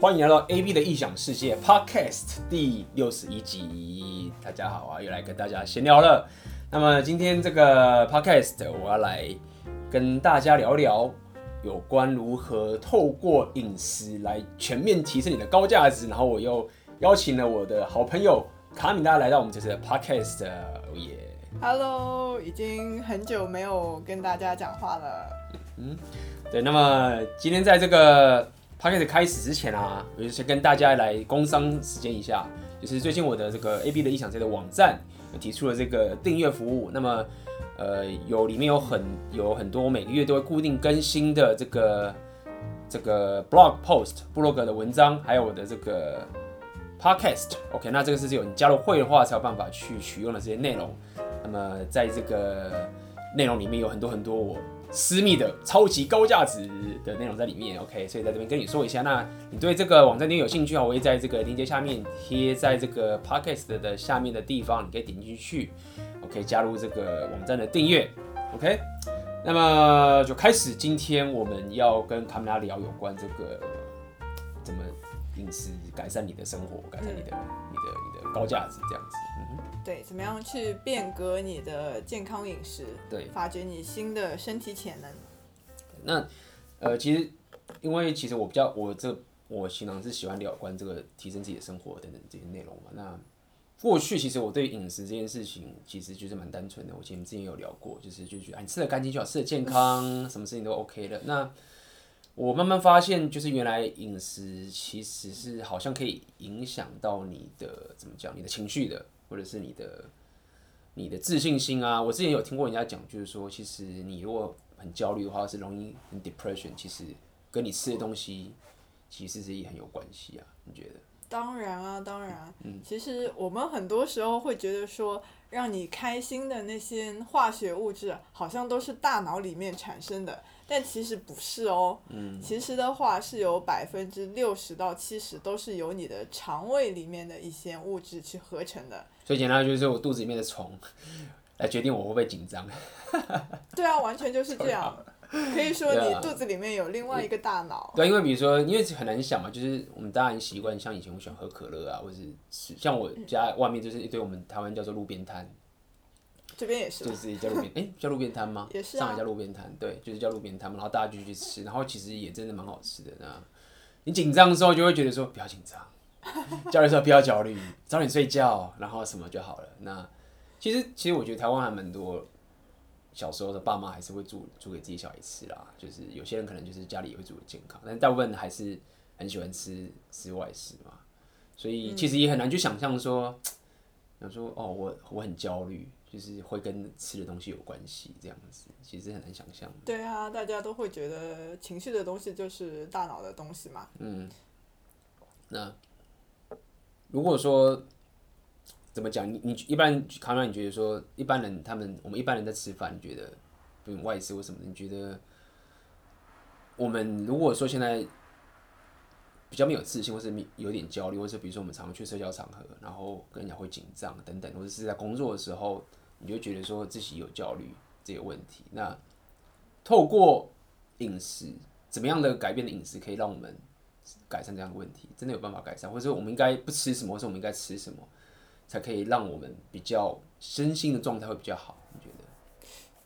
欢迎来到 AB 的异想世界 Podcast 第六十一集。大家好啊，又来跟大家闲聊了。那么今天这个 Podcast 我要来跟大家聊聊有关如何透过饮食来全面提升你的高价值。然后我又邀请了我的好朋友卡米拉来到我们这次的 Podcast。耶，Hello，已经很久没有跟大家讲话了。嗯，对。那么今天在这个 Podcast 开始之前啊，我就先跟大家来工商时间一下，就是最近我的这个 AB 的异想世界的网站提出了这个订阅服务，那么呃有里面有很有很多我每个月都会固定更新的这个这个 blog post 布洛格的文章，还有我的这个 Podcast。OK，那这个是只有你加入会的话才有办法去取用的这些内容。那么在这个内容里面有很多很多我。私密的超级高价值的内容在里面，OK，所以在这边跟你说一下。那你对这个网站你有兴趣啊？我会在这个链接下面贴在这个 Podcast 的下面的地方，你可以点进去，OK，加入这个网站的订阅，OK。那么就开始，今天我们要跟卡米拉聊有关这个怎么饮食改善你的生活，改善你的、你的你的高价值这样子。对，怎么样去变革你的健康饮食？对，发掘你新的身体潜能。那，呃，其实，因为其实我比较，我这我平常是喜欢聊关这个提升自己的生活等等这些内容嘛。那过去其实我对饮食这件事情其实就是蛮单纯的。我前面之前有聊过，就是就觉得，哎，你吃的干净就好，吃的健康，什么事情都 OK 的。那我慢慢发现，就是原来饮食其实是好像可以影响到你的怎么讲，你的情绪的。或者是你的你的自信心啊，我之前有听过人家讲，就是说，其实你如果很焦虑的话，是容易很 depression，其实跟你吃的东西其实是也很有关系啊，你觉得？当然啊，当然，嗯，其实我们很多时候会觉得说，让你开心的那些化学物质，好像都是大脑里面产生的。但其实不是哦，嗯，其实的话是有百分之六十到七十都是由你的肠胃里面的一些物质去合成的。最简单就是我肚子里面的虫来决定我会不会紧张。对啊，完全就是这样。可以说你肚子里面有另外一个大脑。对，因为比如说，因为很难想嘛，就是我们当然习惯，像以前我喜欢喝可乐啊，或者是像我家外面就是一堆我们台湾叫做路边摊。这边也是，就是叫路边，哎、欸，叫路边摊吗？也是、啊、上海叫路边摊，对，就是叫路边摊嘛。然后大家就去吃，然后其实也真的蛮好吃的。那你紧张的时候就会觉得说不要紧张，焦虑的时候不要焦虑，早点睡觉，然后什么就好了。那其实其实我觉得台湾还蛮多，小时候的爸妈还是会煮煮给自己小孩吃啦。就是有些人可能就是家里也会煮的健康，但大部分还是很喜欢吃吃外食嘛。所以其实也很难去想象说，想说哦，我我很焦虑。就是会跟吃的东西有关系，这样子其实很难想象。对啊，大家都会觉得情绪的东西就是大脑的东西嘛。嗯。那如果说怎么讲，你你一般卡米拉，你觉得说一般人他们我们一般人在吃饭，你觉得不用外食或什么？你觉得我们如果说现在比较没有自信，或是有点焦虑，或是比如说我们常常去社交场合，然后跟人家会紧张等等，或者是在工作的时候。你就觉得说自己有焦虑这个问题，那透过饮食，怎么样的改变的饮食可以让我们改善这样的问题？真的有办法改善，或者说我们应该不吃什么，或者我们应该吃什么，才可以让我们比较身心的状态会比较好？你觉得？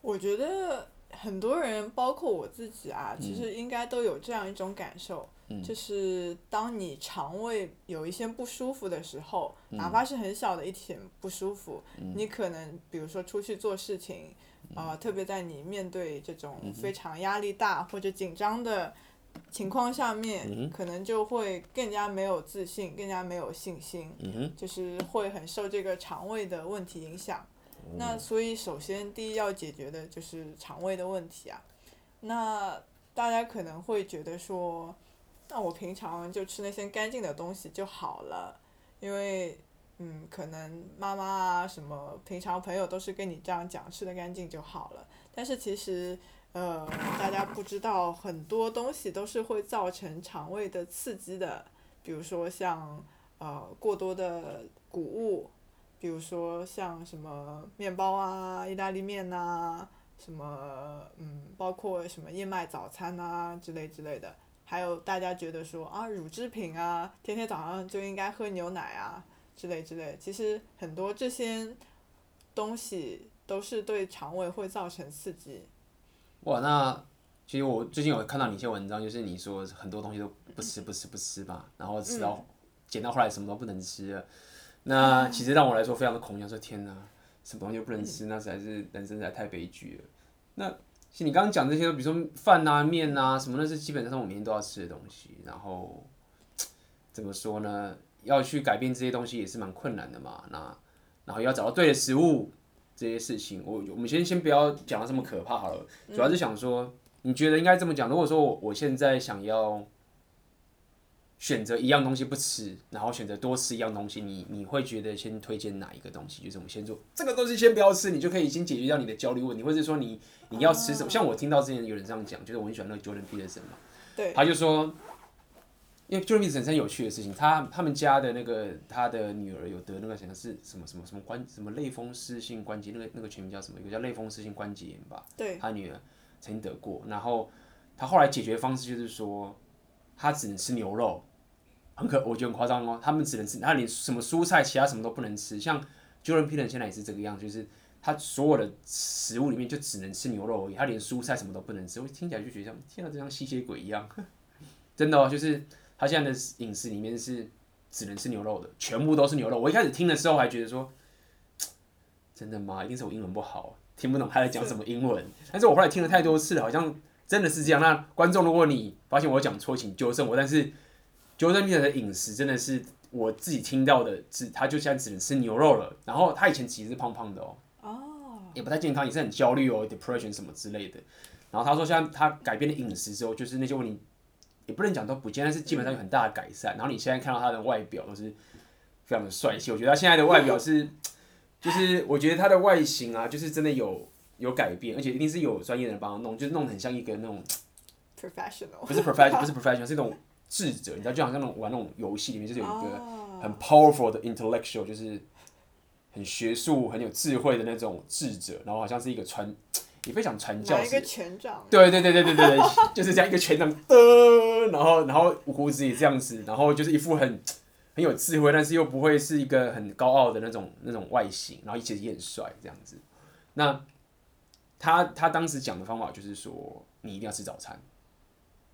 我觉得很多人，包括我自己啊，其实应该都有这样一种感受。就是当你肠胃有一些不舒服的时候，嗯、哪怕是很小的一点不舒服，嗯、你可能比如说出去做事情，啊、特别在你面对这种非常压力大或者紧张的情况下面，嗯、可能就会更加没有自信，更加没有信心，嗯、就是会很受这个肠胃的问题影响。嗯、那所以首先第一要解决的就是肠胃的问题啊。那大家可能会觉得说。那我平常就吃那些干净的东西就好了，因为嗯，可能妈妈啊什么，平常朋友都是跟你这样讲，吃的干净就好了。但是其实呃，大家不知道很多东西都是会造成肠胃的刺激的，比如说像呃过多的谷物，比如说像什么面包啊、意大利面呐，什么嗯，包括什么燕麦早餐啊之类之类的。还有大家觉得说啊，乳制品啊，天天早上就应该喝牛奶啊，之类之类。其实很多这些东西都是对肠胃会造成刺激。哇，那其实我最近有看到你一些文章，就是你说很多东西都不吃不吃不吃吧，然后吃到减、嗯、到后来什么都不能吃了。那其实让我来说非常的恐惧，说天哪，什么东西都不能吃，那实在是人生实在太悲剧了。那其实你刚刚讲这些，比如说饭啊、面啊什么，那是基本上我每天都要吃的东西。然后怎么说呢？要去改变这些东西也是蛮困难的嘛。那然后要找到对的食物，这些事情，我我们先先不要讲的这么可怕好了。主要是想说，你觉得应该这么讲？如果说我现在想要选择一样东西不吃，然后选择多吃一样东西，你你会觉得先推荐哪一个东西？就是我们先做这个东西，先不要吃，你就可以先解决掉你的焦虑问题，或者说你你要吃什么？像我听到之前有人这样讲，就是我很喜欢那个 Jordan Peterson 嘛，对，他就说，因为 Jordan Peterson 很有趣的事情，他他们家的那个他的女儿有得那个好像是什么什么什么关什么类风湿性关节，那个那个全名叫什么？一个叫类风湿性关节炎吧，对，他女儿曾经得过，然后他后来解决方式就是说，他只能吃牛肉。我觉得很夸张哦。他们只能吃，他连什么蔬菜，其他什么都不能吃。像 Jordan Peterson 现在也是这个样，就是他所有的食物里面就只能吃牛肉而已，他连蔬菜什么都不能吃。我听起来就觉得像天哪，就像吸血鬼一样。真的哦，就是他现在的饮食里面是只能吃牛肉的，全部都是牛肉。我一开始听的时候还觉得说，真的吗？一定是我英文不好，听不懂他在讲什么英文。但是我后来听了太多次了，好像真的是这样。那观众，如果你发现我讲错，请纠正我。但是 Jordan Peterson 的饮食真的是我自己听到的，是他就现在只能吃牛肉了。然后他以前其实是胖胖的哦，也不太健康，也是很焦虑哦，depression 什么之类的。然后他说，现在他改变了饮食之后，就是那些问题也不能讲都不见，但是基本上有很大的改善。然后你现在看到他的外表都是非常的帅气，我觉得他现在的外表是，就是我觉得他的外形啊，就是真的有有改变，而且一定是有专业的人帮他弄，就是弄得很像一个那种 professional，不是 professional，不是 professional，是那种。智者，你知道，就好像那种玩那种游戏里面，就是有一个很 powerful 的 intellectual，就是很学术、很有智慧的那种智者，然后好像是一个传，也非常传教士。一个权杖。对对对对对对，就是这样一个权杖的，然后然后胡子也这样子，然后就是一副很很有智慧，但是又不会是一个很高傲的那种那种外形，然后其实也很帅这样子。那他他当时讲的方法就是说，你一定要吃早餐。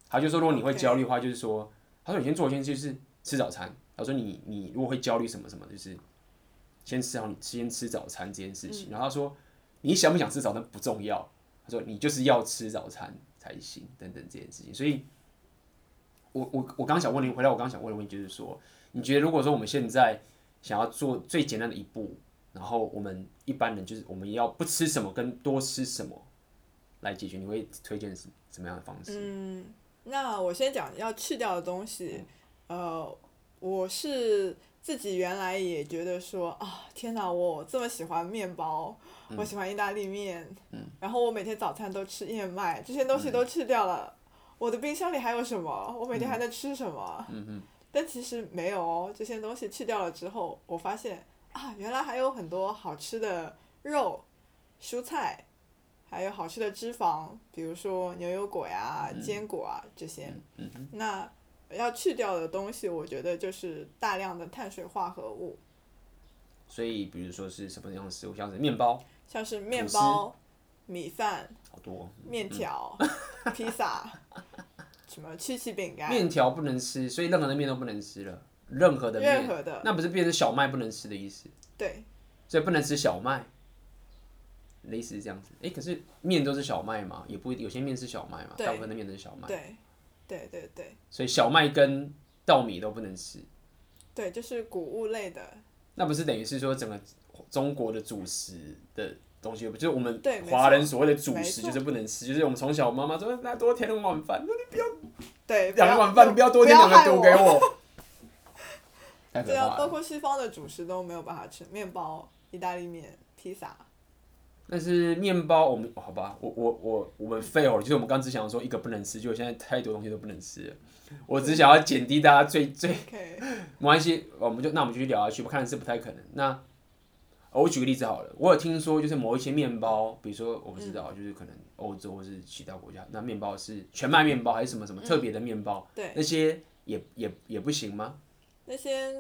他就说，如果你会焦虑的话，就是说他说你先做一件事，就是吃早餐。他说你你如果会焦虑什么什么，就是先吃好你先吃早餐这件事情。然后他说你想不想吃早餐不重要，他说你就是要吃早餐才行等等这件事情。所以，我我我刚想问你，回来我刚想问的问题就是说，你觉得如果说我们现在想要做最简单的一步，然后我们一般人就是我们要不吃什么跟多吃什么来解决，你会推荐什什么样的方式？嗯那我先讲要去掉的东西，呃，我是自己原来也觉得说啊，天哪，我这么喜欢面包，我喜欢意大利面，然后我每天早餐都吃燕麦，这些东西都去掉了，我的冰箱里还有什么？我每天还在吃什么？嗯但其实没有哦，这些东西去掉了之后，我发现啊，原来还有很多好吃的肉、蔬菜。还有好吃的脂肪，比如说牛油果呀、坚果啊这些。嗯嗯、那要去掉的东西，我觉得就是大量的碳水化合物。所以，比如说是什么样的食物，像是面包，像是面包、米饭，好多，面条、披萨，什么曲奇饼干。面条不能吃，所以任何的面都不能吃了。任何的面，任何的，那不是变成小麦不能吃的意思？对。所以不能吃小麦。类似这样子，哎、欸，可是面都是小麦嘛，也不一定，有些面是小麦嘛，大部分的面都是小麦。对，对对对。所以小麦跟稻米都不能吃。对，就是谷物类的。那不是等于是说整个中国的主食的东西，不就是我们对华人所谓的主食就是不能吃，就是我们从小妈妈说，那多添两碗饭，那你不要，对，两碗饭你不要多添两个丢给我。对啊，包括西方的主食都没有办法吃，面包、意大利面、披萨。但是面包，我们好吧，我我我我们 fail，就是我们刚只想说一个不能吃，就现在太多东西都不能吃了。我只想要减低大家最最，没关系，我们就那我们继续聊下去吧，看来是不太可能。那我举个例子好了，我有听说就是某一些面包，比如说我不知道，嗯、就是可能欧洲或是其他国家，那面包是全麦面包还是什么什么特别的面包？嗯、对，那些也也也不行吗？那些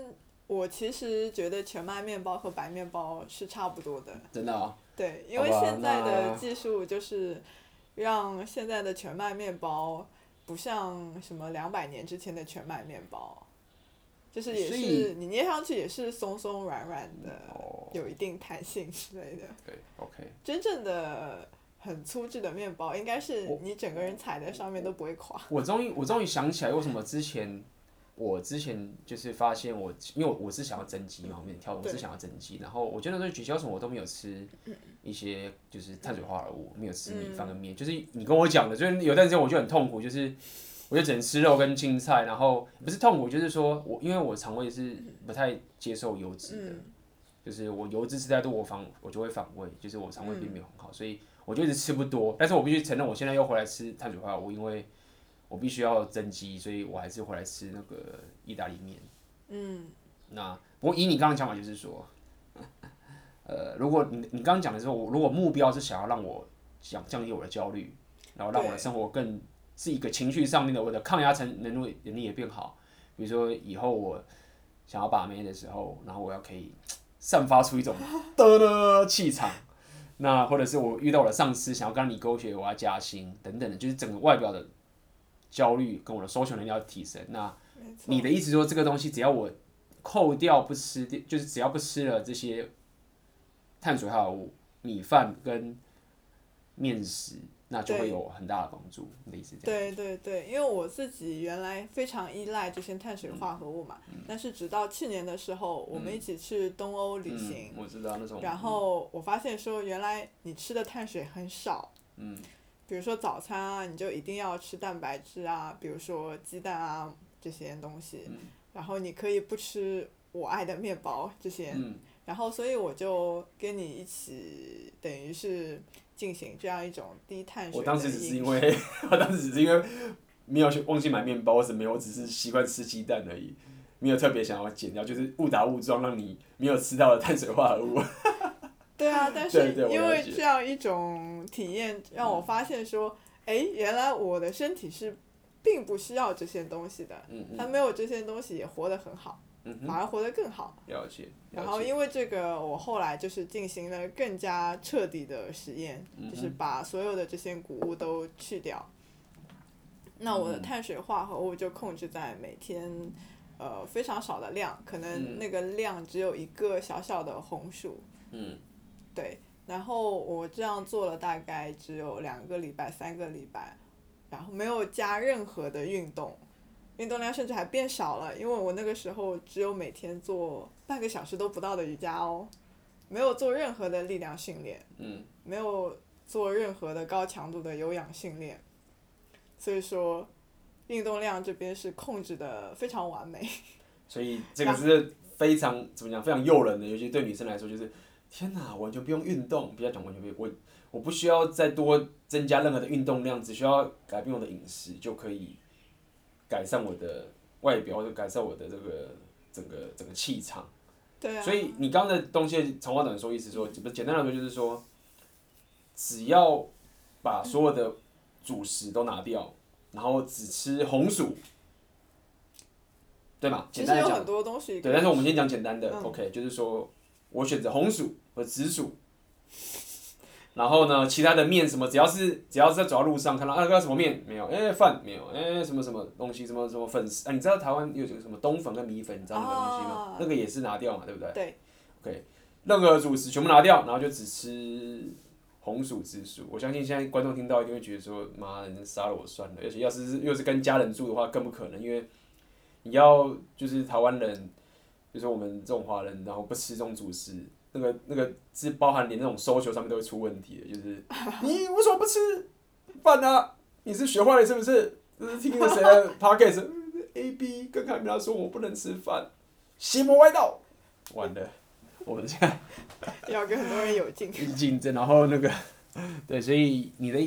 我其实觉得全麦面包和白面包是差不多的。真的？对，因为现在的技术就是让现在的全麦面包不像什么两百年之前的全麦面包。就是也是你捏上去也是松松软软的，有一定弹性之类的。对，OK。真正的很粗制的面包，应该是你整个人踩在上面都不会垮。我终于我终于想起来，为什么之前我之前就是发现我，因为我是想要增肌嘛，我面跳，我是想要增肌，然后我觉得说取消什么我都没有吃一些就是碳水化合物，没有吃米饭跟面，就是你跟我讲的，就是有段时间我就很痛苦，就是。我就只能吃肉跟青菜，然后不是痛苦，就是说我因为我肠胃是不太接受油脂的，嗯、就是我油脂吃太多，我反我就会反胃，就是我肠胃并没有很好，嗯、所以我就一直吃不多。但是我必须承认，我现在又回来吃碳水化合物，因为我必须要增肌，所以我还是回来吃那个意大利面。嗯，那不过以你刚刚讲法，就是说，呃，如果你你刚刚讲的时候，我如果目标是想要让我降降低我的焦虑，然后让我的生活更。是一个情绪上面的，我的抗压能能力能力也变好。比如说以后我想要把妹的时候，然后我要可以散发出一种 的的气场。那或者是我遇到我的上司，想要跟你勾结，我要加薪等等的，就是整个外表的焦虑跟我的 social 能力要提升。那你的意思说，这个东西只要我扣掉不吃，就是只要不吃了这些碳水化合物、米饭跟面食。那就会有很大的帮助，类似这样。对对对，因为我自己原来非常依赖这些碳水化合物嘛，嗯、但是直到去年的时候，嗯、我们一起去东欧旅行，嗯、我知道那种。然后我发现说，原来你吃的碳水很少。嗯。比如说早餐啊，你就一定要吃蛋白质啊，比如说鸡蛋啊这些东西。嗯、然后你可以不吃我爱的面包这些。嗯、然后，所以我就跟你一起，等于是。进行这样一种低碳水。我当时只是因为，我当时只是因为没有去忘记买面包，或者没有，我只是习惯吃鸡蛋而已，没有特别想要减掉，就是误打误撞让你没有吃到的碳水化合物。对啊，但是因为这样一种体验，让我发现说，哎、嗯，原来我的身体是并不需要这些东西的，嗯嗯，它没有这些东西也活得很好。反而活得更好。了解。了解。然后因为这个，我后来就是进行了更加彻底的实验，就是把所有的这些谷物都去掉。那我的碳水化合物就控制在每天，呃，非常少的量，可能那个量只有一个小小的红薯。嗯。对。然后我这样做了大概只有两个礼拜、三个礼拜，然后没有加任何的运动。运动量甚至还变少了，因为我那个时候只有每天做半个小时都不到的瑜伽哦，没有做任何的力量训练，嗯，没有做任何的高强度的有氧训练，所以说运动量这边是控制的非常完美。所以这个是非常怎么讲，非常诱人的，尤其对女生来说，就是天哪，完全不用运动，不要讲完全不用，我我不需要再多增加任何的运动量，只需要改变我的饮食就可以。改善我的外表，或者改善我的这个整个整个气场。对啊。所以你刚刚的东西长话短说，意思说，不简单来说就是说，只要把所有的主食都拿掉，然后只吃红薯，对吗？简单来讲。对，但是我们先讲简单的，嗯，OK，就是说我选择红薯和紫薯。然后呢，其他的面什么，只要是只要是在走到路上看到啊，那个什么面没有，哎饭没有，哎什么什么东西，什么什么粉丝，哎你知道台湾有这个什么冬粉跟米粉，你知道那个东西吗？哦、那个也是拿掉嘛，对不对？对。OK，任何主食全部拿掉，然后就只吃红薯、紫薯。我相信现在观众听到一定会觉得说，妈的，你杀了我算了。而且要是又是跟家人住的话，更不可能，因为你要就是台湾人，就是我们这种华人，然后不吃这种主食。那个那个是包含连那种 social 上面都会出问题的，就是 你为什么不吃饭啊？你是学坏了是不是？听了谁的 podcast？A B 跟凯明说我不能吃饭，邪魔歪道，完了，我们现在要跟很多人有竞争竞争，然后那个对，所以你的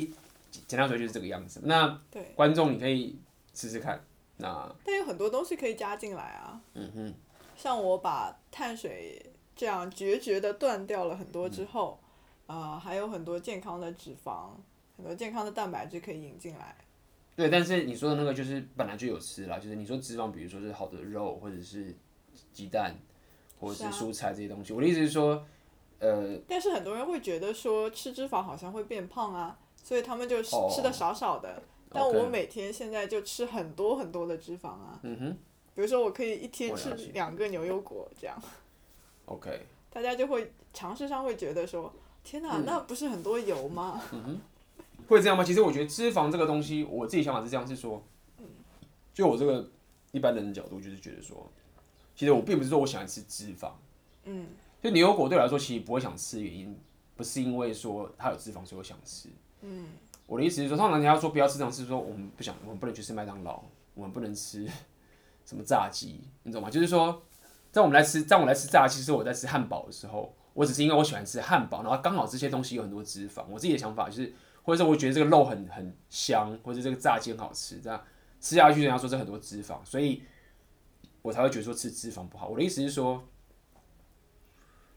简单说就是这个样子。那对观众你可以试试看，那但有很多东西可以加进来啊。嗯哼，像我把碳水。这样决绝的断掉了很多之后，啊、嗯呃，还有很多健康的脂肪，很多健康的蛋白质可以引进来。对，但是你说的那个就是本来就有吃啦，就是你说脂肪，比如说是好的肉，或者是鸡蛋，或者是蔬菜这些东西。啊、我的意思是说，呃，但是很多人会觉得说吃脂肪好像会变胖啊，所以他们就吃、哦、吃的少少的。但我每天现在就吃很多很多的脂肪啊。嗯哼。比如说，我可以一天吃两个牛油果这样。OK。大家就会尝试上会觉得说，天哪，嗯、那不是很多油吗？嗯哼。会这样吗？其实我觉得脂肪这个东西，我自己想法是这样，是说，就我这个一般人的角度，就是觉得说，其实我并不是说我喜欢吃脂肪，嗯，就牛油果对我来说，其实不会想吃的原因，不是因为说它有脂肪，所以我想吃，嗯，我的意思是说，通常人家说不要吃这种，是说我们不想，我们不能去吃麦当劳，我们不能吃什么炸鸡，你懂吗？就是说，在我们来吃，在我来吃炸鸡，是我在吃汉堡的时候，我只是因为我喜欢吃汉堡，然后刚好这些东西有很多脂肪，我自己的想法就是。或者说我觉得这个肉很很香，或者这个炸鸡很好吃，这样吃下去人家说这很多脂肪，所以我才会觉得说吃脂肪不好。我的意思是说，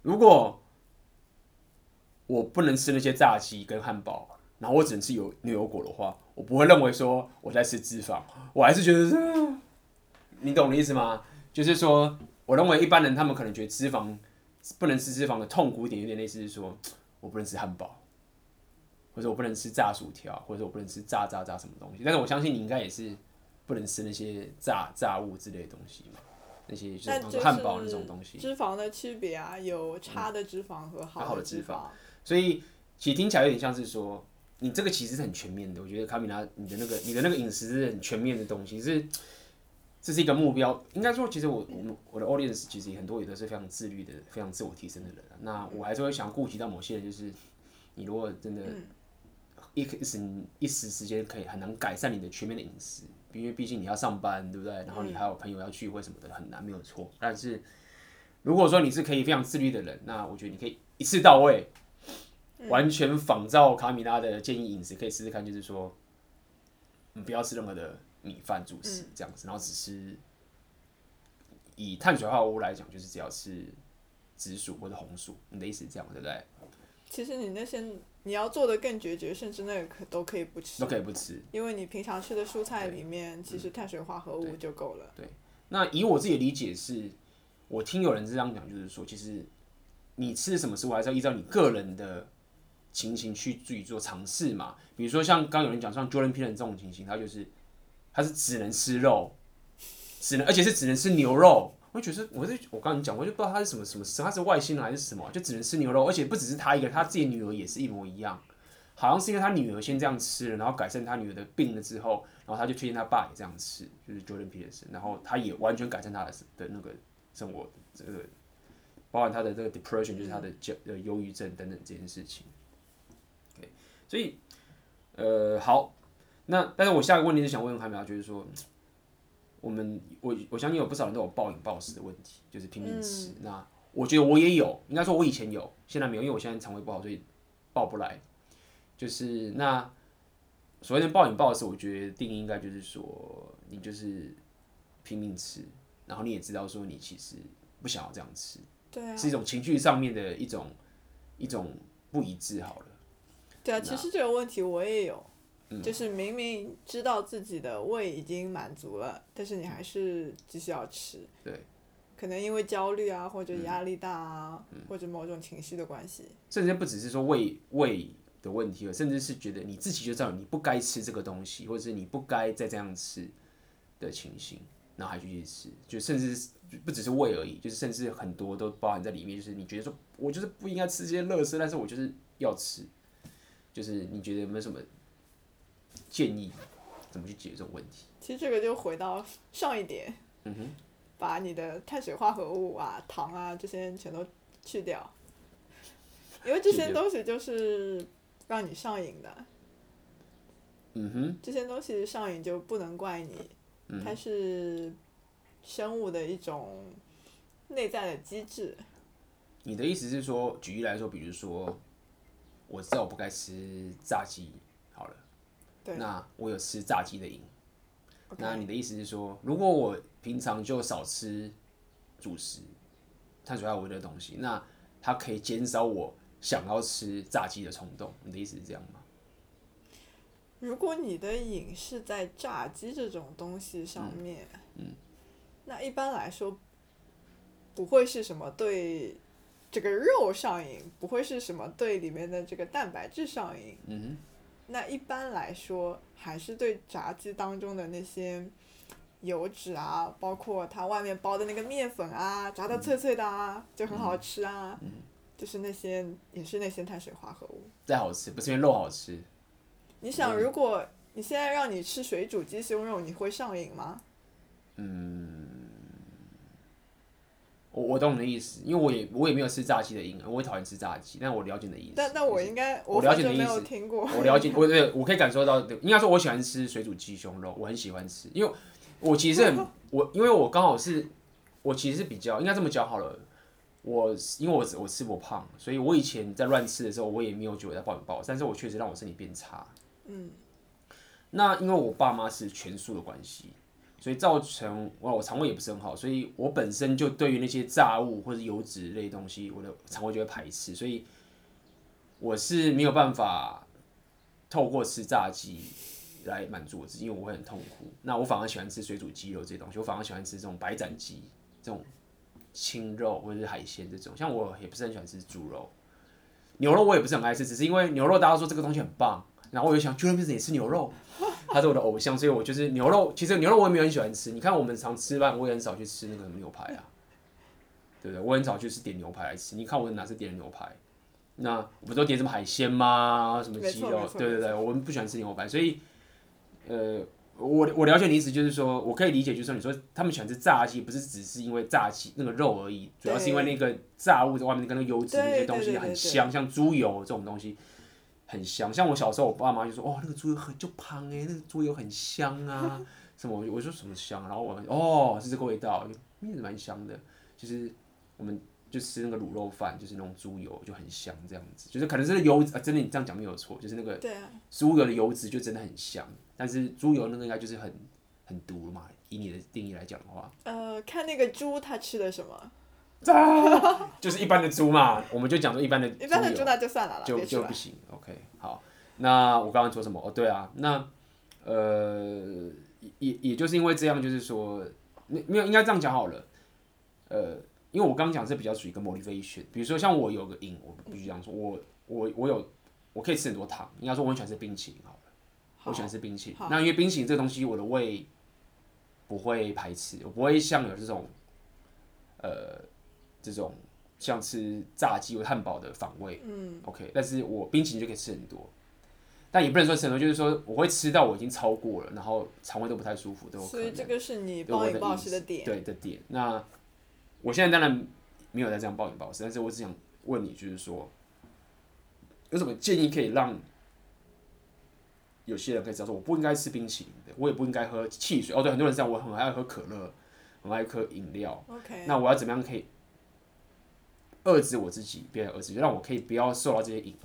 如果我不能吃那些炸鸡跟汉堡，然后我只能吃有牛油果的话，我不会认为说我在吃脂肪，我还是觉得，你懂我的意思吗？就是说，我认为一般人他们可能觉得脂肪不能吃脂肪的痛苦点有点类似是说，我不能吃汉堡。或者我不能吃炸薯条，或者我不能吃炸炸炸什么东西。但是我相信你应该也是不能吃那些炸炸物之类的东西嘛，那些就是汉堡那种东西。脂肪的区别啊，有差的脂肪和好的脂肪。脂肪所以其实听起来有点像是说，你这个其实是很全面的。我觉得卡米拉，你的那个你的那个饮食是很全面的东西，是这是一个目标。应该说，其实我我我的 audience 其实很多也都是非常自律的、非常自我提升的人。那我还是会想顾及到某些人，就是你如果真的。一时一时时间可以很难改善你的全面的饮食，因为毕竟你要上班，对不对？然后你还有朋友要聚会什么的，很难，没有错。但是如果说你是可以非常自律的人，那我觉得你可以一次到位，完全仿照卡米拉的建议饮食，可以试试看，就是说，你不要吃任何的米饭、主食这样子，然后只是以碳水化合物来讲，就是只要吃紫薯或者红薯。你的意思是这样，对不对？其实你那些。你要做的更决绝，甚至那个可都可以不吃，都可以不吃，因为你平常吃的蔬菜里面其实碳水化合物就够了。对，那以我自己的理解是，我听有人这样讲，就是说，其实你吃什么食物还是要依照你个人的情形去自己做尝试嘛。比如说像刚有人讲，像 Jordan Peterson 这种情形，他就是他是只能吃肉，只能而且是只能吃牛肉。我觉得，我是我刚刚讲，我就不知道他是什么什么事，他是外星人还是什么，就只能吃牛肉，而且不只是他一个，他自己女儿也是一模一样，好像是因为他女儿先这样吃了，然后改善他女儿的病了之后，然后他就推荐他爸也这样吃，就是 Jordan Peterson，然后他也完全改善他的的那个生活，这个包含他的这个 depression，就是他的焦呃忧郁症等等这件事情。对所以呃好，那但是我下一个问题是想问卡米拉，就是说。我们我我相信有不少人都有暴饮暴食的问题，就是拼命吃。嗯、那我觉得我也有，应该说我以前有，现在没有，因为我现在肠胃不好，所以暴不来。就是那所谓的暴饮暴食，我觉得定义应该就是说，你就是拼命吃，然后你也知道说你其实不想要这样吃，对啊，是一种情绪上面的一种一种不一致。好了，对啊，其实这个问题我也有。就是明明知道自己的胃已经满足了，但是你还是继续要吃。对，可能因为焦虑啊，或者压力大啊，嗯、或者某种情绪的关系。甚至不只是说胃胃的问题了，甚至是觉得你自己就知道你不该吃这个东西，或者是你不该再这样吃的情形，然后还继续吃，就甚至不只是胃而已，就是甚至很多都包含在里面。就是你觉得说我就是不应该吃这些乐食，但是我就是要吃，就是你觉得有没有什么？建议怎么去解决这种问题？其实这个就回到上一点，嗯哼，把你的碳水化合物啊、糖啊这些全都去掉，因为这些东西就是让你上瘾的。嗯哼，这些东西上瘾就不能怪你，它是生物的一种内在的机制。你的意思是说，举例来说，比如说，我知道我不该吃炸鸡。对。那我有吃炸鸡的瘾。那你的意思是说，如果我平常就少吃主食，碳水化合物的东西，那它可以减少我想要吃炸鸡的冲动。你的意思是这样吗？如果你的瘾是在炸鸡这种东西上面，嗯，嗯，那一般来说不会是什么对这个肉上瘾，不会是什么对里面的这个蛋白质上瘾，嗯，那一般来说还是对炸鸡当中的那些油脂啊，包括它外面包的那个面粉啊，炸的脆脆的啊，嗯，就很好吃啊，嗯，就是那些也是那些碳水化合物。再好吃，不是因为肉好吃。你想，如果你现在让你吃水煮鸡胸肉，你会上瘾吗？嗯，我我懂你的意思，因为我也我也没有吃炸鸡的瘾，我也讨厌吃炸鸡，但我了解你的意思。但但我应该我，了解你的意思，听过。我了解，我对，我可以感受到，应该说我喜欢吃水煮鸡胸肉，我很喜欢吃，因为我其实很 我，因为我刚好是，我其实是比较应该这么讲好了，我因为我我吃不胖，所以我以前在乱吃的时候，我也没有觉得我在暴饮暴食，但是我确实让我身体变差。嗯，那因为我爸妈是全素的关系，所以造成我我肠胃也不是很好，所以我本身就对于那些炸物或者油脂类东西，我的肠胃就会排斥，所以我是没有办法透过吃炸鸡来满足我自己，因为我会很痛苦。那我反而喜欢吃水煮鸡肉这些东西，我反而喜欢吃这种白斩鸡这种青肉或者是海鲜这种，像我也不是很喜欢吃猪肉、牛肉，我也不是很爱吃，只是因为牛肉大家说这个东西很棒。然后我就想居然平时也吃牛肉，他是我的偶像，所以我就是牛肉。其实牛肉我也没有很喜欢吃。你看我们常吃饭，我也很少去吃那个牛排啊，对不对？我很少去吃点牛排来吃。你看我哪次点牛排？那我们都点什么海鲜吗？什么鸡肉？对对对，我们不喜欢吃牛排，所以呃，我我了解你意思，就是说我可以理解，就是说你说他们喜欢吃炸鸡，不是只是因为炸鸡那个肉而已，主要是因为那个炸物在外面跟那个油脂那些东西很香，像猪油这种东西。很香，像我小时候，我爸妈就说：“哦，那个猪油很就胖哎，那个猪油很香啊，什么？”我说：“什么香？”然后我哦，是这个味道，也是蛮香的。就是我们就吃那个卤肉饭，就是那种猪油就很香，这样子。就是可能是油脂啊，真的你这样讲没有错，就是那个猪油的油脂就真的很香。但是猪油那个应该就是很很毒嘛，以你的定义来讲的话。呃，看那个猪它吃的什么。就是一般的猪嘛，我们就讲说一般的。一般的猪那就算了了，就就不行。OK，好，那我刚刚说什么？哦，对啊，那呃，也也就是因为这样，就是说，没没有应该这样讲好了。呃，因为我刚刚讲是比较属于一个 motivation，比如说像我有个瘾，我必须这样说，我我我有我可以吃很多糖，应该说我很喜欢吃冰淇淋好了，好，我喜欢吃冰淇淋。那因为冰淇淋这个东西，我的胃不会排斥，我不会像有这种呃。这种像吃炸鸡或汉堡的反胃，嗯，OK，但是我冰淇淋就可以吃很多，但也不能说吃很多，就是说我会吃到我已经超过了，然后肠胃都不太舒服，都有可能。所以这个是你暴饮暴食的点，对的点。那我现在当然没有在这样暴饮暴食，但是我只想问你，就是说有什么建议可以让有些人可以知道说，我不应该吃冰淇淋的，我也不应该喝汽水。哦，对，很多人这样，我很爱喝可乐，很爱喝饮料。OK，那我要怎么样可以？遏制我自己，别遏制，就让我可以不要受到这些瘾，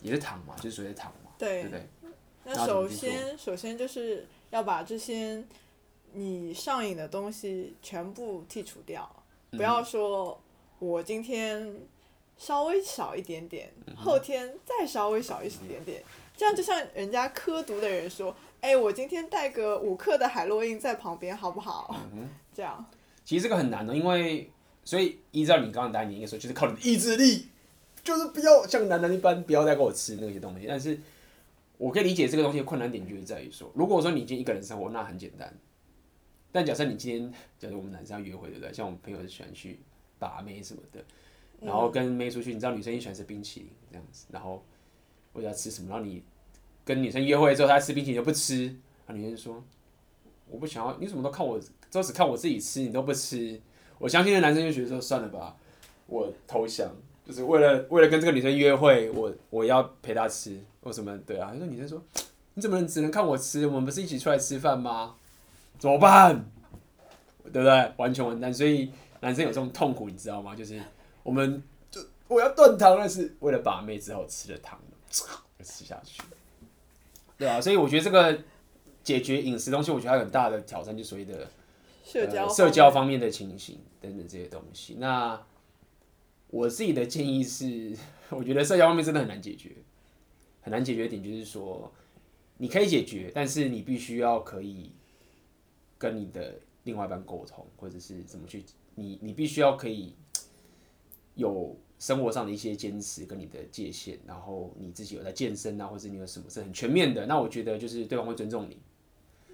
也是糖嘛，就是属于糖嘛，对，对不对？那首先，首先就是要把这些你上瘾的东西全部剔除掉，嗯、不要说我今天稍微少一点点，嗯、后天再稍微少一点点，嗯、这样就像人家科毒的人说，哎，我今天带个五克的海洛因在旁边，好不好？嗯、这样。其实这个很难的，因为。所以依照你刚刚答案，你应该说就是靠你的意志力，就是不要像男人一般不要再给我吃那些东西。但是，我可以理解这个东西的困难点就是在于说，如果说你今天一个人生活，那很简单。但假设你今天，假如我们男生要约会，对不对？像我们朋友是喜欢去把妹什么的，然后跟妹出去，你知道女生也喜欢吃冰淇淋这样子，然后或者要吃什么，然后你跟女生约会之后，她吃冰淇淋就不吃，然后女生说我不想要，你怎么都看我，都只看我自己吃，你都不吃。我相信那男生就觉得说算了吧，我投降，就是为了为了跟这个女生约会，我我要陪她吃，为什么？对啊，那女生说，你怎么只能看我吃？我们不是一起出来吃饭吗？怎么办？对不对？完全完蛋。所以男生有这种痛苦，你知道吗？就是我们就我要断糖，但是为了把妹，之后吃了糖，就吃下去。对啊，所以我觉得这个解决饮食东西，我觉得还有很大的挑战，就所谓的。社交、呃、社交方面的情形等等这些东西，那我自己的建议是，我觉得社交方面真的很难解决，很难解决的点就是说，你可以解决，但是你必须要可以跟你的另外一半沟通，或者是怎么去，你你必须要可以有生活上的一些坚持跟你的界限，然后你自己有在健身啊，或者你有什么是很全面的，那我觉得就是对方会尊重你。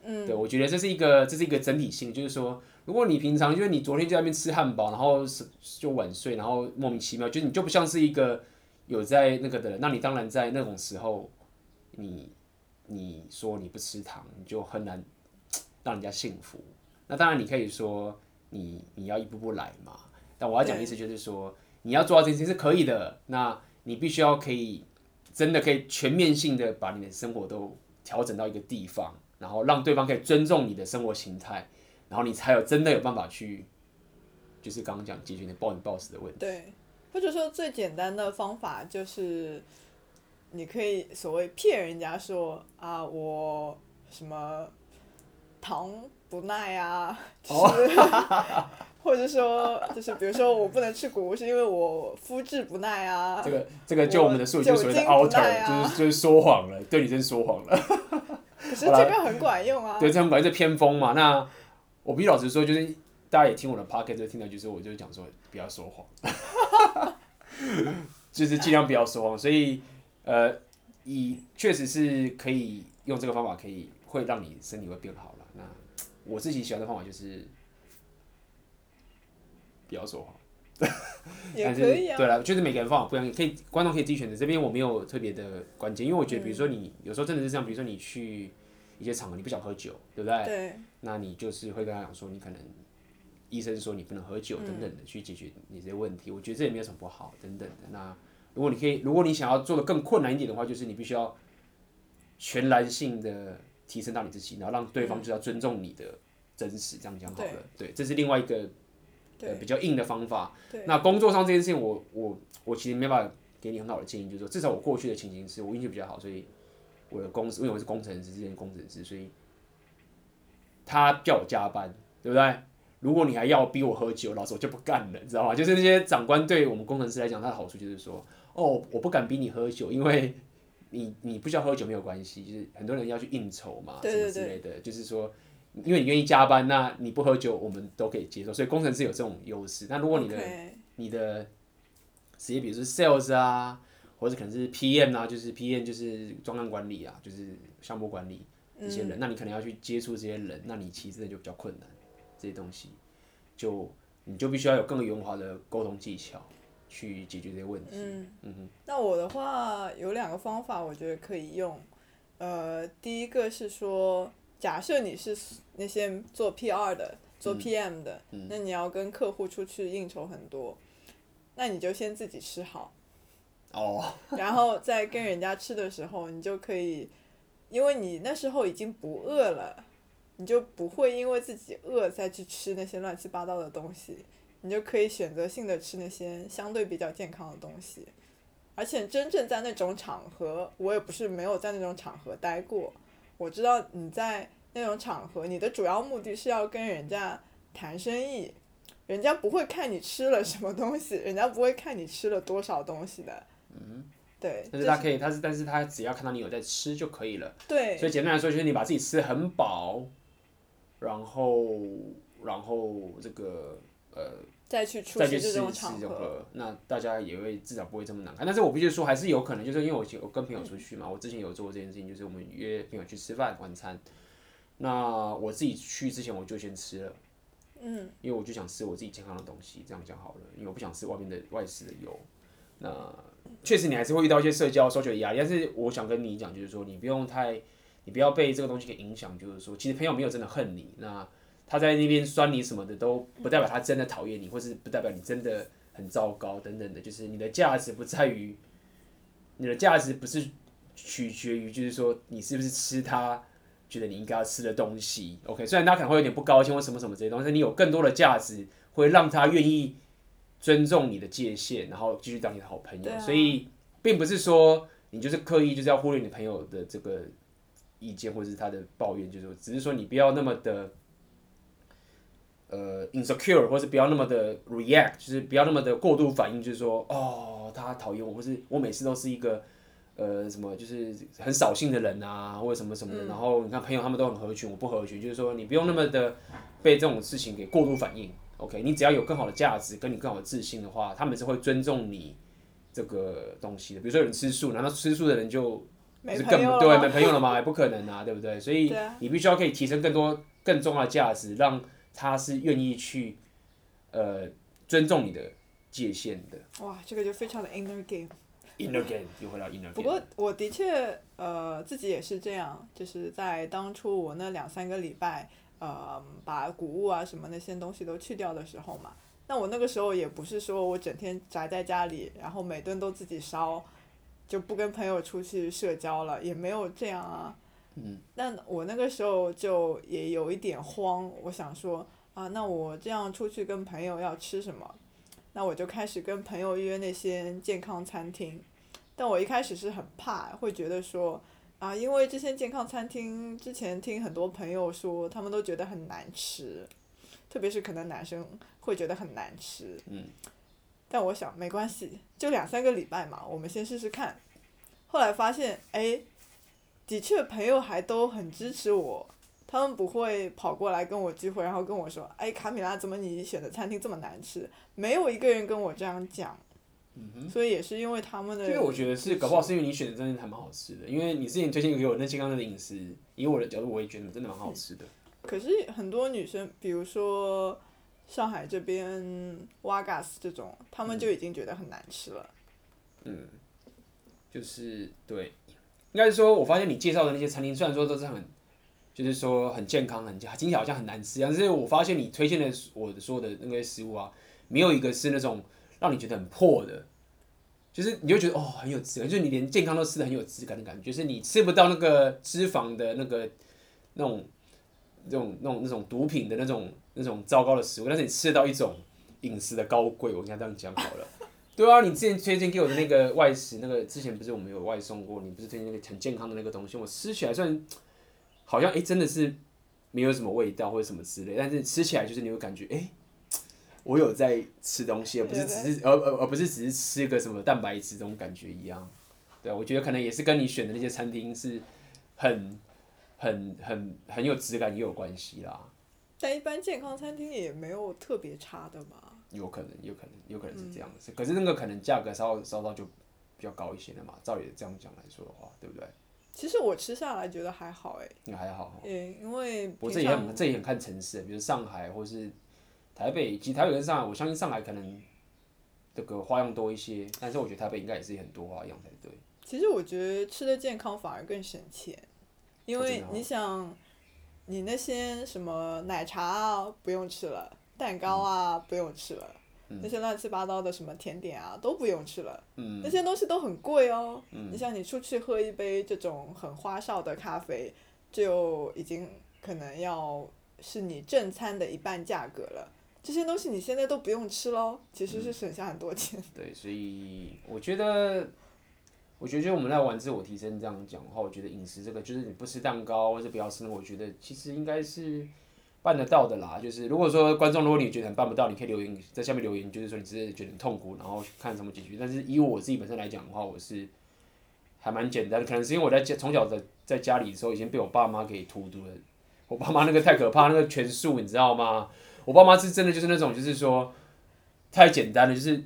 嗯，对，我觉得这是一个，这是一个整体性，就是说，如果你平常就是你昨天就在那边吃汉堡，然后是就晚睡，然后莫名其妙，就你就不像是一个有在那个的人，那你当然在那种时候，你你说你不吃糖，你就很难让人家幸福。那当然你可以说你你要一步步来嘛，但我要讲的意思就是说，你要做到这件事情是可以的，那你必须要可以真的可以全面性的把你的生活都调整到一个地方。然后让对方可以尊重你的生活形态，然后你才有真的有办法去，就是刚刚讲解决你暴饮暴食的问题。对，或者说最简单的方法就是，你可以所谓骗人家说啊，我什么糖不耐啊，就是、哦、或者说就是比如说我不能吃谷物是因为我肤质不耐啊。这个这个就我们的术语就是所谓的 outer，、啊、就是就是说谎了，对女生说谎了。可是这个很管用啊！对，这很管用，这偏锋嘛。那我必须老实说，就是大家也听我的 podcast 就听到，就是我就讲说不要说谎，就是尽量不要说谎。所以呃，以确实是可以用这个方法，可以会让你身体会变好了。那我自己喜欢的方法就是不要说谎。也可以啊。对了，就是每个人方法不一样，可以观众可以自己选择。这边我没有特别的关键，因为我觉得，比如说你有时候真的是这样，比如说你去一些场合，你不想喝酒，对不对？对。那你就是会跟他讲说，你可能医生说你不能喝酒等等的，去解决你这些问题。我觉得这也没有什么不好，等等的。那如果你可以，如果你想要做的更困难一点的话，就是你必须要全然性的提升到你自己，然后让对方就要尊重你的真实，这样讲好了。对，这是另外一个。对，比较硬的方法。那工作上这件事情我，我我我其实没办法给你很好的建议，就是说，至少我过去的情形是我运气比较好，所以我的公司，因为我是工程师，之前工程师，所以他叫我加班，对不对？如果你还要逼我喝酒，老师我就不干了，你知道吗？就是那些长官对我们工程师来讲，他的好处就是说，哦，我不敢逼你喝酒，因为你你不需要喝酒没有关系，就是很多人要去应酬嘛，什么之类的，就是说。因为你愿意加班，那你不喝酒，我们都可以接受。所以工程师有这种优势。那如果你的.你的职业，比如说 sales 啊，或者可能是 PM 啊，就是 PM 就是专案管理啊，就是项目管理这些人、嗯，那你可能要去接触这些人，那你其实就比较困难。这些东西，就你就必须要有更圆滑的沟通技巧去解决这些问题。嗯嗯哼。那我的话有两个方法，我觉得可以用。呃，第一个是说。假设你是那些做 PR 的、做 PM 的，那你要跟客户出去应酬很多，那你就先自己吃好。哦。然后在跟人家吃的时候，你就可以，因为你那时候已经不饿了，你就不会因为自己饿再去吃那些乱七八糟的东西，你就可以选择性的吃那些相对比较健康的东西。而且真正在那种场合，我也不是没有在那种场合待过。我知道你在那种场合，你的主要目的是要跟人家谈生意，人家不会看你吃了什么东西，人家不会看你吃了多少东西的。嗯，对。但是他可以，他是，但是他只要看到你有在吃就可以了。对。所以简单来说，就是你把自己吃得很饱，然后，然后这个呃。再去出席这种场合，那大家也会至少不会这么难看。但是我必须说，还是有可能，就是因为我我跟朋友出去嘛，我之前有做过这件事情，就是我们约朋友去吃饭晚餐。那我自己去之前我就先吃了，嗯，因为我就想吃我自己健康的东西，这样讲好了，因为我不想吃外面的外食的油。那确实你还是会遇到一些社交、社交的压力，但是我想跟你讲，就是说你不用太，你不要被这个东西给影响，就是说其实朋友没有真的恨你，那。他在那边酸你什么的都不代表他真的讨厌你，或是不代表你真的很糟糕等等的，就是你的价值不在于，你的价值不是取决于，就是说你是不是吃他觉得你应该要吃的东西。OK，虽然他可能会有点不高兴或什么什么这些东西，但是你有更多的价值会让他愿意尊重你的界限，然后继续当你的好朋友。所以并不是说你就是刻意就是要忽略你朋友的这个意见或者是他的抱怨，就是说只是说你不要那么的。呃 insecure，或是不要那么的 react，就是不要那么的过度反应，就是说哦他讨厌我，或是我每次都是一个呃什么就是很扫兴的人啊，或者什么什么的。嗯、然后你看朋友他们都很合群，我不合群，就是说你不用那么的被这种事情给过度反应。OK，你只要有更好的价值，跟你更好的自信的话，他们是会尊重你这个东西的。比如说有人吃素，难道吃素的人就就是更对没朋友了吗？也不可能啊，对不对？所以你必须要可以提升更多更重要的价值，让他是愿意去呃尊重你的界限的。哇，这个就非常的 inner game。inner game 又回到 inner game。不过我的确呃自己也是这样，就是在当初我那两三个礼拜。呃，把谷物啊什么那些东西都去掉的时候嘛，那我那个时候也不是说我整天宅在家里，然后每顿都自己烧，就不跟朋友出去社交了，也没有这样啊。嗯。那我那个时候就也有一点慌，我想说啊，那我这样出去跟朋友要吃什么？那我就开始跟朋友约那些健康餐厅，但我一开始是很怕，会觉得说。啊，因为这些健康餐厅之前听很多朋友说，他们都觉得很难吃，特别是可能男生会觉得很难吃。嗯。但我想没关系，就两三个礼拜嘛，我们先试试看。后来发现，哎，的确朋友还都很支持我，他们不会跑过来跟我聚会，然后跟我说，哎，卡米拉，怎么你选的餐厅这么难吃？没有一个人跟我这样讲。嗯、所以也是因为他们的，因为我觉得是搞不好是因为你选的真的还蛮好吃的，因为你之前推荐给我那健康的饮食，以我的角度我也觉得真的蛮好吃的。可是很多女生，比如说上海这边瓦嘎斯这种，他们就已经觉得很难吃了。嗯，就是对，应该是说，我发现你介绍的那些餐厅，虽然说都是很，就是说很健康、很听起来好像很难吃，但是我发现你推荐的我说的那些食物啊，没有一个是那种。让你觉得很破的，就是你就觉得哦很有质感，就是你连健康都吃的很有质感的感觉，就是你吃不到那个脂肪的那个那种那种那种那种毒品的那种那种糟糕的食物，但是你吃到一种饮食的高贵，我应该这样讲好了。对啊，你之前推荐给我的那个外食，那个之前不是我们有外送过，你不是推荐那个很健康的那个东西，我吃起来算好像哎、欸、真的是没有什么味道或者什么之类，但是吃起来就是你会感觉哎。欸我有在吃东西，而不是只是而而而不是只是吃个什么蛋白质这种感觉一样，对，我觉得可能也是跟你选的那些餐厅是很很很很有质感也有关系啦。但一般健康餐厅也没有特别差的嘛。有可能，有可能，有可能是这样子，嗯、可是那个可能价格稍稍稍就比较高一些的嘛。照理这样讲来说的话，对不对？其实我吃下来觉得还好哎。应该还好。对，因为我这也很这也很看城市，比如上海或是。台北，其实台北跟上海，我相信上海可能这个花样多一些，但是我觉得台北应该也是很多花样才对。其实我觉得吃的健康反而更省钱，因为你想，你那些什么奶茶啊不用吃了，蛋糕啊不用吃了，嗯、那些乱七八糟的什么甜点啊都不用吃了，嗯、那些东西都很贵哦。嗯、你像你出去喝一杯这种很花哨的咖啡，就已经可能要是你正餐的一半价格了。这些东西你现在都不用吃喽，其实是省下很多钱。嗯、对，所以我觉得，我觉得就我们在玩自我提升这样讲的话，我觉得饮食这个就是你不吃蛋糕或者不要吃，我觉得其实应该是办得到的啦。就是如果说观众如果你觉得很办不到，你可以留言在下面留言，就是说你只是觉得痛苦，然后看怎么解决。但是以我自己本身来讲的话，我是还蛮简单的，可能是因为我在家从小在在家里的时候已经被我爸妈给荼毒了。我爸妈那个太可怕，那个全素你知道吗？我爸妈是真的就是那种，就是说太简单了，就是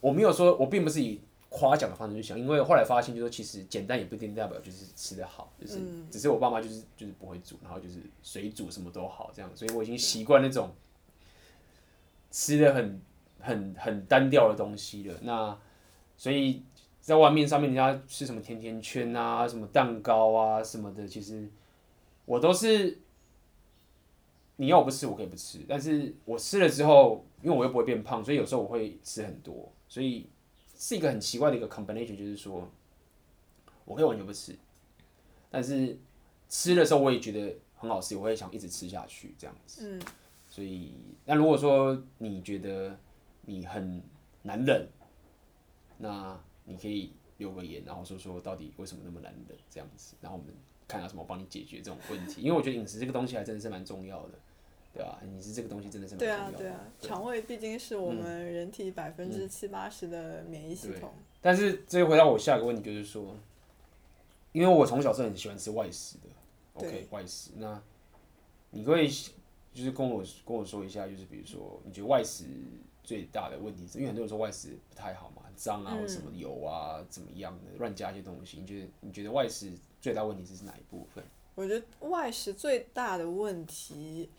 我没有说，我并不是以夸奖的方式去想，因为后来发现，就是说其实简单也不一定代表就是吃的好，就是只是我爸妈就是就是不会煮，然后就是水煮什么都好这样，所以我已经习惯那种吃的很很很单调的东西了。那所以在外面上面人家吃什么甜甜圈啊，什么蛋糕啊什么的，其实我都是。你要我不吃，我可以不吃，但是我吃了之后，因为我又不会变胖，所以有时候我会吃很多，所以是一个很奇怪的一个 combination，就是说，我可以完全不吃，但是吃的时候我也觉得很好吃，我会想一直吃下去这样子。嗯。所以，那如果说你觉得你很难忍，那你可以留个言，然后说说到底为什么那么难忍这样子，然后我们。看有什么帮你解决这种问题，因为我觉得饮食这个东西还真的是蛮重要的。对啊，你是这个东西真的是蛮重对要的。啊对啊，肠胃毕竟是我们人体百分之七八十的免疫系统。嗯、但是这就回到我下一个问题，就是说，因为我从小是很喜欢吃外食的，OK 外食，那你会就是跟我跟我说一下，就是比如说你觉得外食最大的问题是，因为很多人说外食不太好嘛，脏啊，或什么油啊，怎么样的，乱加一些东西，你觉得你觉得外食最大问题是是哪一部分？我觉得外食最大的问题。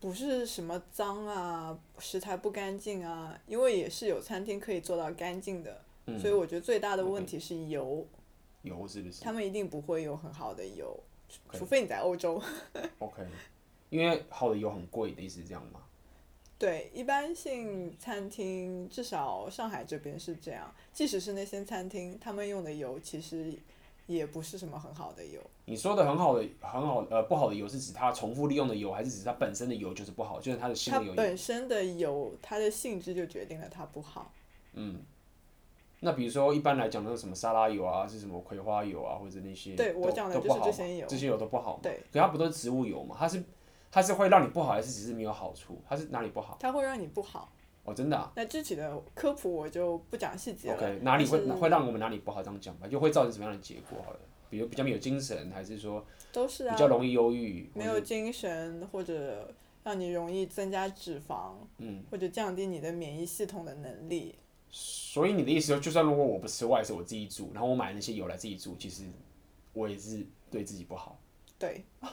不是什么脏啊，食材不干净啊，因为也是有餐厅可以做到干净的，嗯、所以我觉得最大的问题是油。油是不是？他们一定不会有很好的油，Okay. 除非你在欧洲。OK，因为好的油很贵的意思是这样吗？对，一般性餐厅至少上海这边是这样，即使是那些餐厅，他们用的油其实。也不是什么很好的油。你说的很好的、很好呃不好的油是指它重复利用的油，还是指它本身的油就是不好？就是它的性。它本身的油，它的性质就决定了它不好。嗯。那比如说一般来讲，那个什么沙拉油啊，是什么葵花油啊，或者那些对我讲的就是这些油，这些油都不好。对。可它不都是植物油嘛？它是它是会让你不好，还是只是没有好处？它是哪里不好？它会让你不好。哦，真的啊？那具体的科普我就不讲细节了。OK，哪里会会让我们哪里不好？这样讲吧，就会造成什么样的结果？好了。比如比较没有精神，还是说都是啊，比较容易忧郁，没有精神或者让你容易增加脂肪，嗯，或者降低你的免疫系统的能力。所以你的意思说，就算如果我不吃外食，我自己煮，然后我买那些油来自己煮，其实我也是对自己不好。对。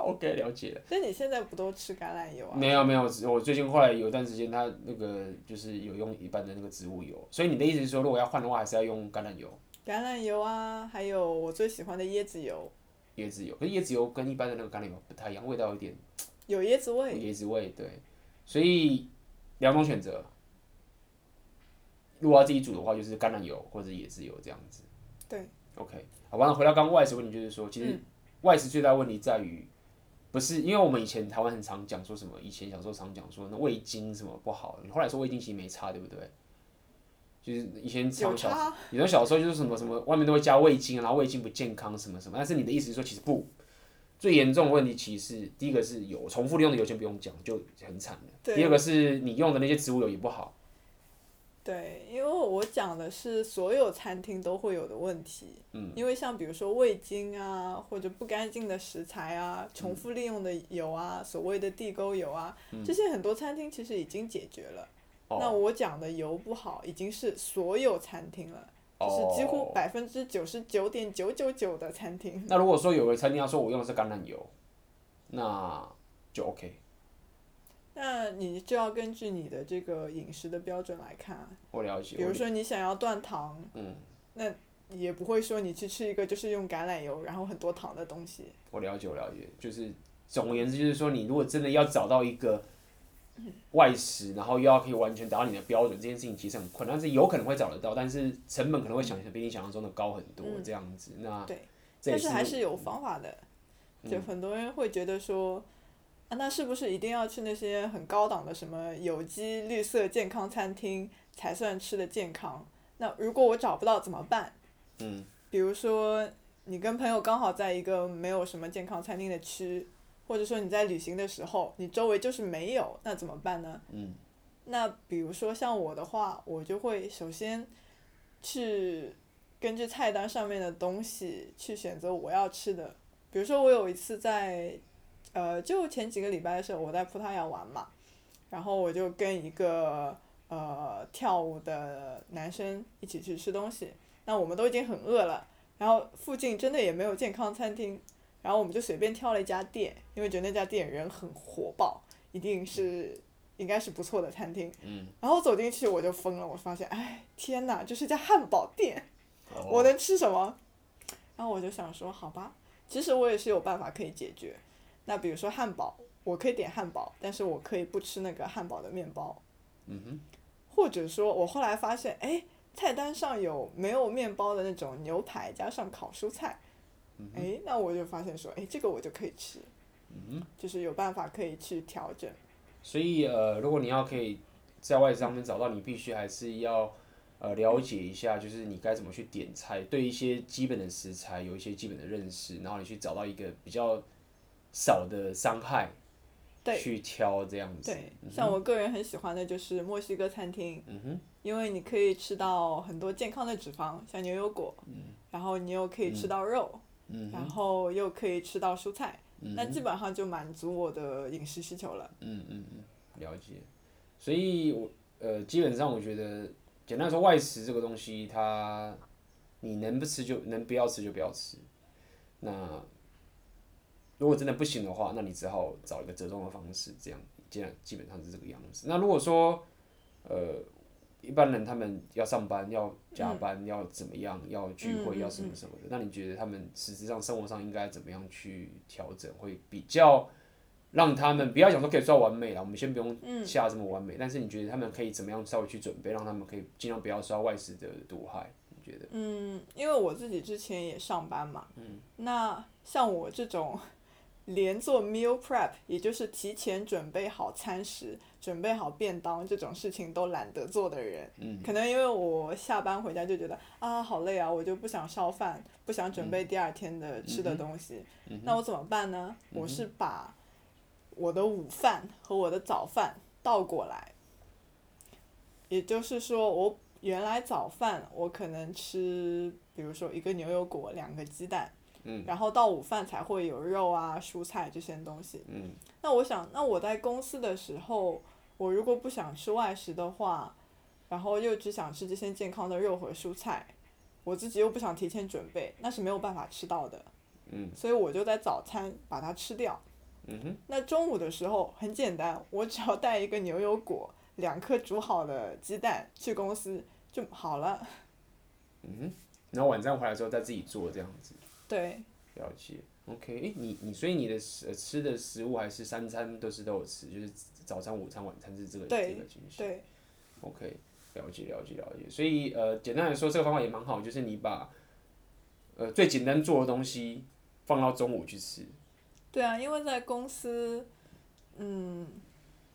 啊，OK，了解了。那你现在不都吃橄榄油啊？没有没有，我最近后来有一段时间，它那个就是有用一般的那个植物油。所以你的意思是说，如果要换的话，还是要用橄榄油？橄榄油啊，还有我最喜欢的椰子油。椰子油，可是椰子油跟一般的那个橄榄油不太一样，味道有点。有椰子味。椰子味，对。所以两种选择，如果要自己煮的话，就是橄榄油或者椰子油这样子。对。OK，好，完了回到刚刚外食问题，就是说，其实外食最大问题在于，不是因为我们以前台湾很常讲说什么，以前小时候常讲说那味精什么不好，你后来说味精其实没差，对不对？就是以前从小，以前小时候就是什么什么外面都会加味精，然后味精不健康什么什么。但是你的意思是说，其实不，最严重的问题其实是第一个是油，重复利用的油先不用讲，就很惨了。第二个是你用的那些植物油也不好。对，因为我讲的是所有餐厅都会有的问题。嗯。因为像比如说味精啊，或者不干净的食材啊，重复利用的油啊，所谓的地沟油啊，这些很多餐厅其实已经解决了。那我讲的油不好，已经是所有餐厅了，就是几乎百分之九十九点九九九的餐厅。那如果说有个餐厅要说我用的是橄榄油，那就 OK。那你就要根据你的这个饮食的标准来看。我了解。比如说你想要断糖，嗯，那也不会说你去吃一个就是用橄榄油然后很多糖的东西。我了解，我了解，就是总而言之，就是说你如果真的要找到一个。外食，然后又要可以完全达到你的标准，这件事情其实很困难，但是有可能会找得到，但是成本可能会想比你想象中的高很多，这样子。嗯、那对，但是还是有方法的。就很多人会觉得说，啊，那是不是一定要去那些很高档的什么有机、绿色、健康餐厅才算吃的健康？那如果我找不到怎么办？嗯，比如说你跟朋友刚好在一个没有什么健康餐厅的区。或者说你在旅行的时候，你周围就是没有，那怎么办呢？嗯，那比如说像我的话，我就会首先去根据菜单上面的东西去选择我要吃的。比如说我有一次在，呃，就前几个礼拜的时候，我在葡萄牙玩嘛，然后我就跟一个呃跳舞的男生一起去吃东西，那我们都已经很饿了，然后附近真的也没有健康餐厅。然后我们就随便挑了一家店，因为觉得那家店人很火爆，一定是应该是不错的餐厅。嗯。然后走进去我就疯了，我发现，哎，天哪，这是家汉堡店，哦、我能吃什么？然后我就想说，好吧，其实我也是有办法可以解决。那比如说汉堡，我可以点汉堡，但是我可以不吃那个汉堡的面包。嗯哼。或者说，我后来发现，哎，菜单上有没有面包的那种牛排加上烤蔬菜。哎，那我就发现说，哎，这个我就可以吃，嗯，就是有办法可以去调整。所以呃，如果你要可以在外上面找到，你必须还是要呃了解一下，就是你该怎么去点菜，对一些基本的食材有一些基本的认识，然后你去找到一个比较少的伤害，去挑这样子。对，像我个人很喜欢的就是墨西哥餐厅，嗯哼，因为你可以吃到很多健康的脂肪，像牛油果，嗯，然后你又可以吃到肉，嗯，然后又可以吃到蔬菜，嗯，那基本上就满足我的饮食需求了。嗯嗯嗯，了解。所以我呃，基本上我觉得，简单说，外食这个东西，它你能不吃就能不要吃就不要吃。那如果真的不行的话，那你只好找一个折中的方式，这样，这样基本上是这个样子。那如果说，呃，一般人他们要上班、要加班、嗯、要怎么样、要聚会、要什么什么的，那你觉得他们实质上生活上应该怎么样去调整，会比较让他们不要想说可以做到完美了？我们先不用下这么完美，嗯、但是你觉得他们可以怎么样稍微去准备，让他们可以尽量不要受到外食的毒害？你觉得？嗯，因为我自己之前也上班嘛，嗯、那像我这种。连做 meal prep，也就是提前准备好餐食、准备好便当这种事情都懒得做的人，嗯、可能因为我下班回家就觉得啊好累啊，我就不想烧饭，不想准备第二天的吃的东西，嗯。嗯、那我怎么办呢？嗯、我是把我的午饭和我的早饭倒过来，也就是说，我原来早饭我可能吃，比如说一个牛油果，两个鸡蛋。嗯、然后到午饭才会有肉啊、蔬菜这些东西。嗯、那我想，那我在公司的时候，我如果不想吃外食的话，然后又只想吃这些健康的肉和蔬菜，我自己又不想提前准备，那是没有办法吃到的。嗯、所以我就在早餐把它吃掉。嗯、哼那中午的时候很简单，我只要带一个牛油果、两颗煮好的鸡蛋去公司就好了。嗯，然后晚上回来之后再自己做这样子。对，了解。OK，哎，你你所以你的食吃的食物还是三餐都是都有吃，就是早餐、午餐、晚餐是这个这个情形。对。OK，了解了解了解。所以呃，简单来说，这个方法也蛮好，就是你把呃最简单做的东西放到中午去吃。对啊，因为在公司，嗯，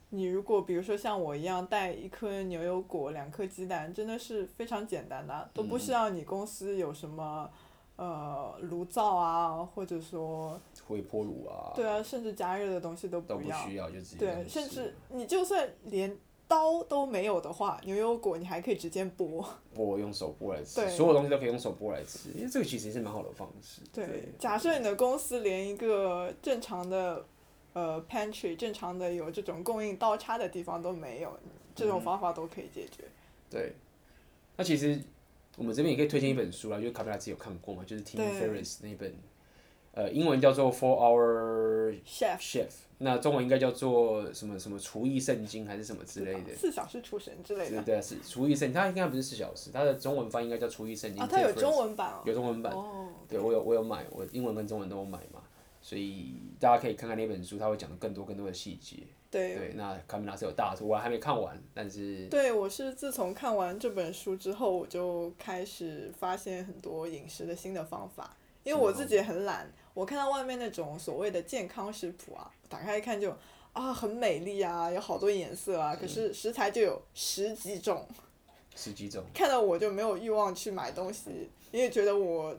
你如果比如说像我一样带一颗牛油果、两颗鸡蛋，真的是非常简单的，都不需要你公司有什么。呃，炉灶啊，或者说微波炉啊，对啊，甚至加热的东西都不要，都不需要，就直接对，甚至你就算连刀都没有的话，牛油果你还可以直接剥，剥用手剥来吃，对所有东西都可以用手剥来吃，因为这个其实是蛮好的方式。对，对假设你的公司连一个正常的呃 pantry 正常的有这种供应刀叉的地方都没有，这种方法都可以解决。嗯、对，那其实。我们这边也可以推荐一本书啦，就是卡梅拉自己有看过嘛，就是 Tim Ferriss 那本，呃，英文叫做 Four Hour Chef Chef，那中文应该叫做什么什么厨艺圣经还是什么之类的？四小时厨神之类的。对对是厨艺圣经，它应该不是四小时，它的中文翻译应该叫厨艺圣经。啊，它有中文版哦。有中文版。哦。对，我有我有买，我英文跟中文都有买嘛，所以大家可以看看那本书，它会讲的更多更多的细节。对，对，那卡米拉是有大图，我还没看完，但是对，我是自从看完这本书之后，我就开始发现很多饮食的新的方法，因为我自己也很懒，我看到外面那种所谓的健康食谱啊，打开一看就啊很美丽啊，有好多颜色啊，可是食材就有十几种，十几种，看到我就没有欲望去买东西，因为觉得我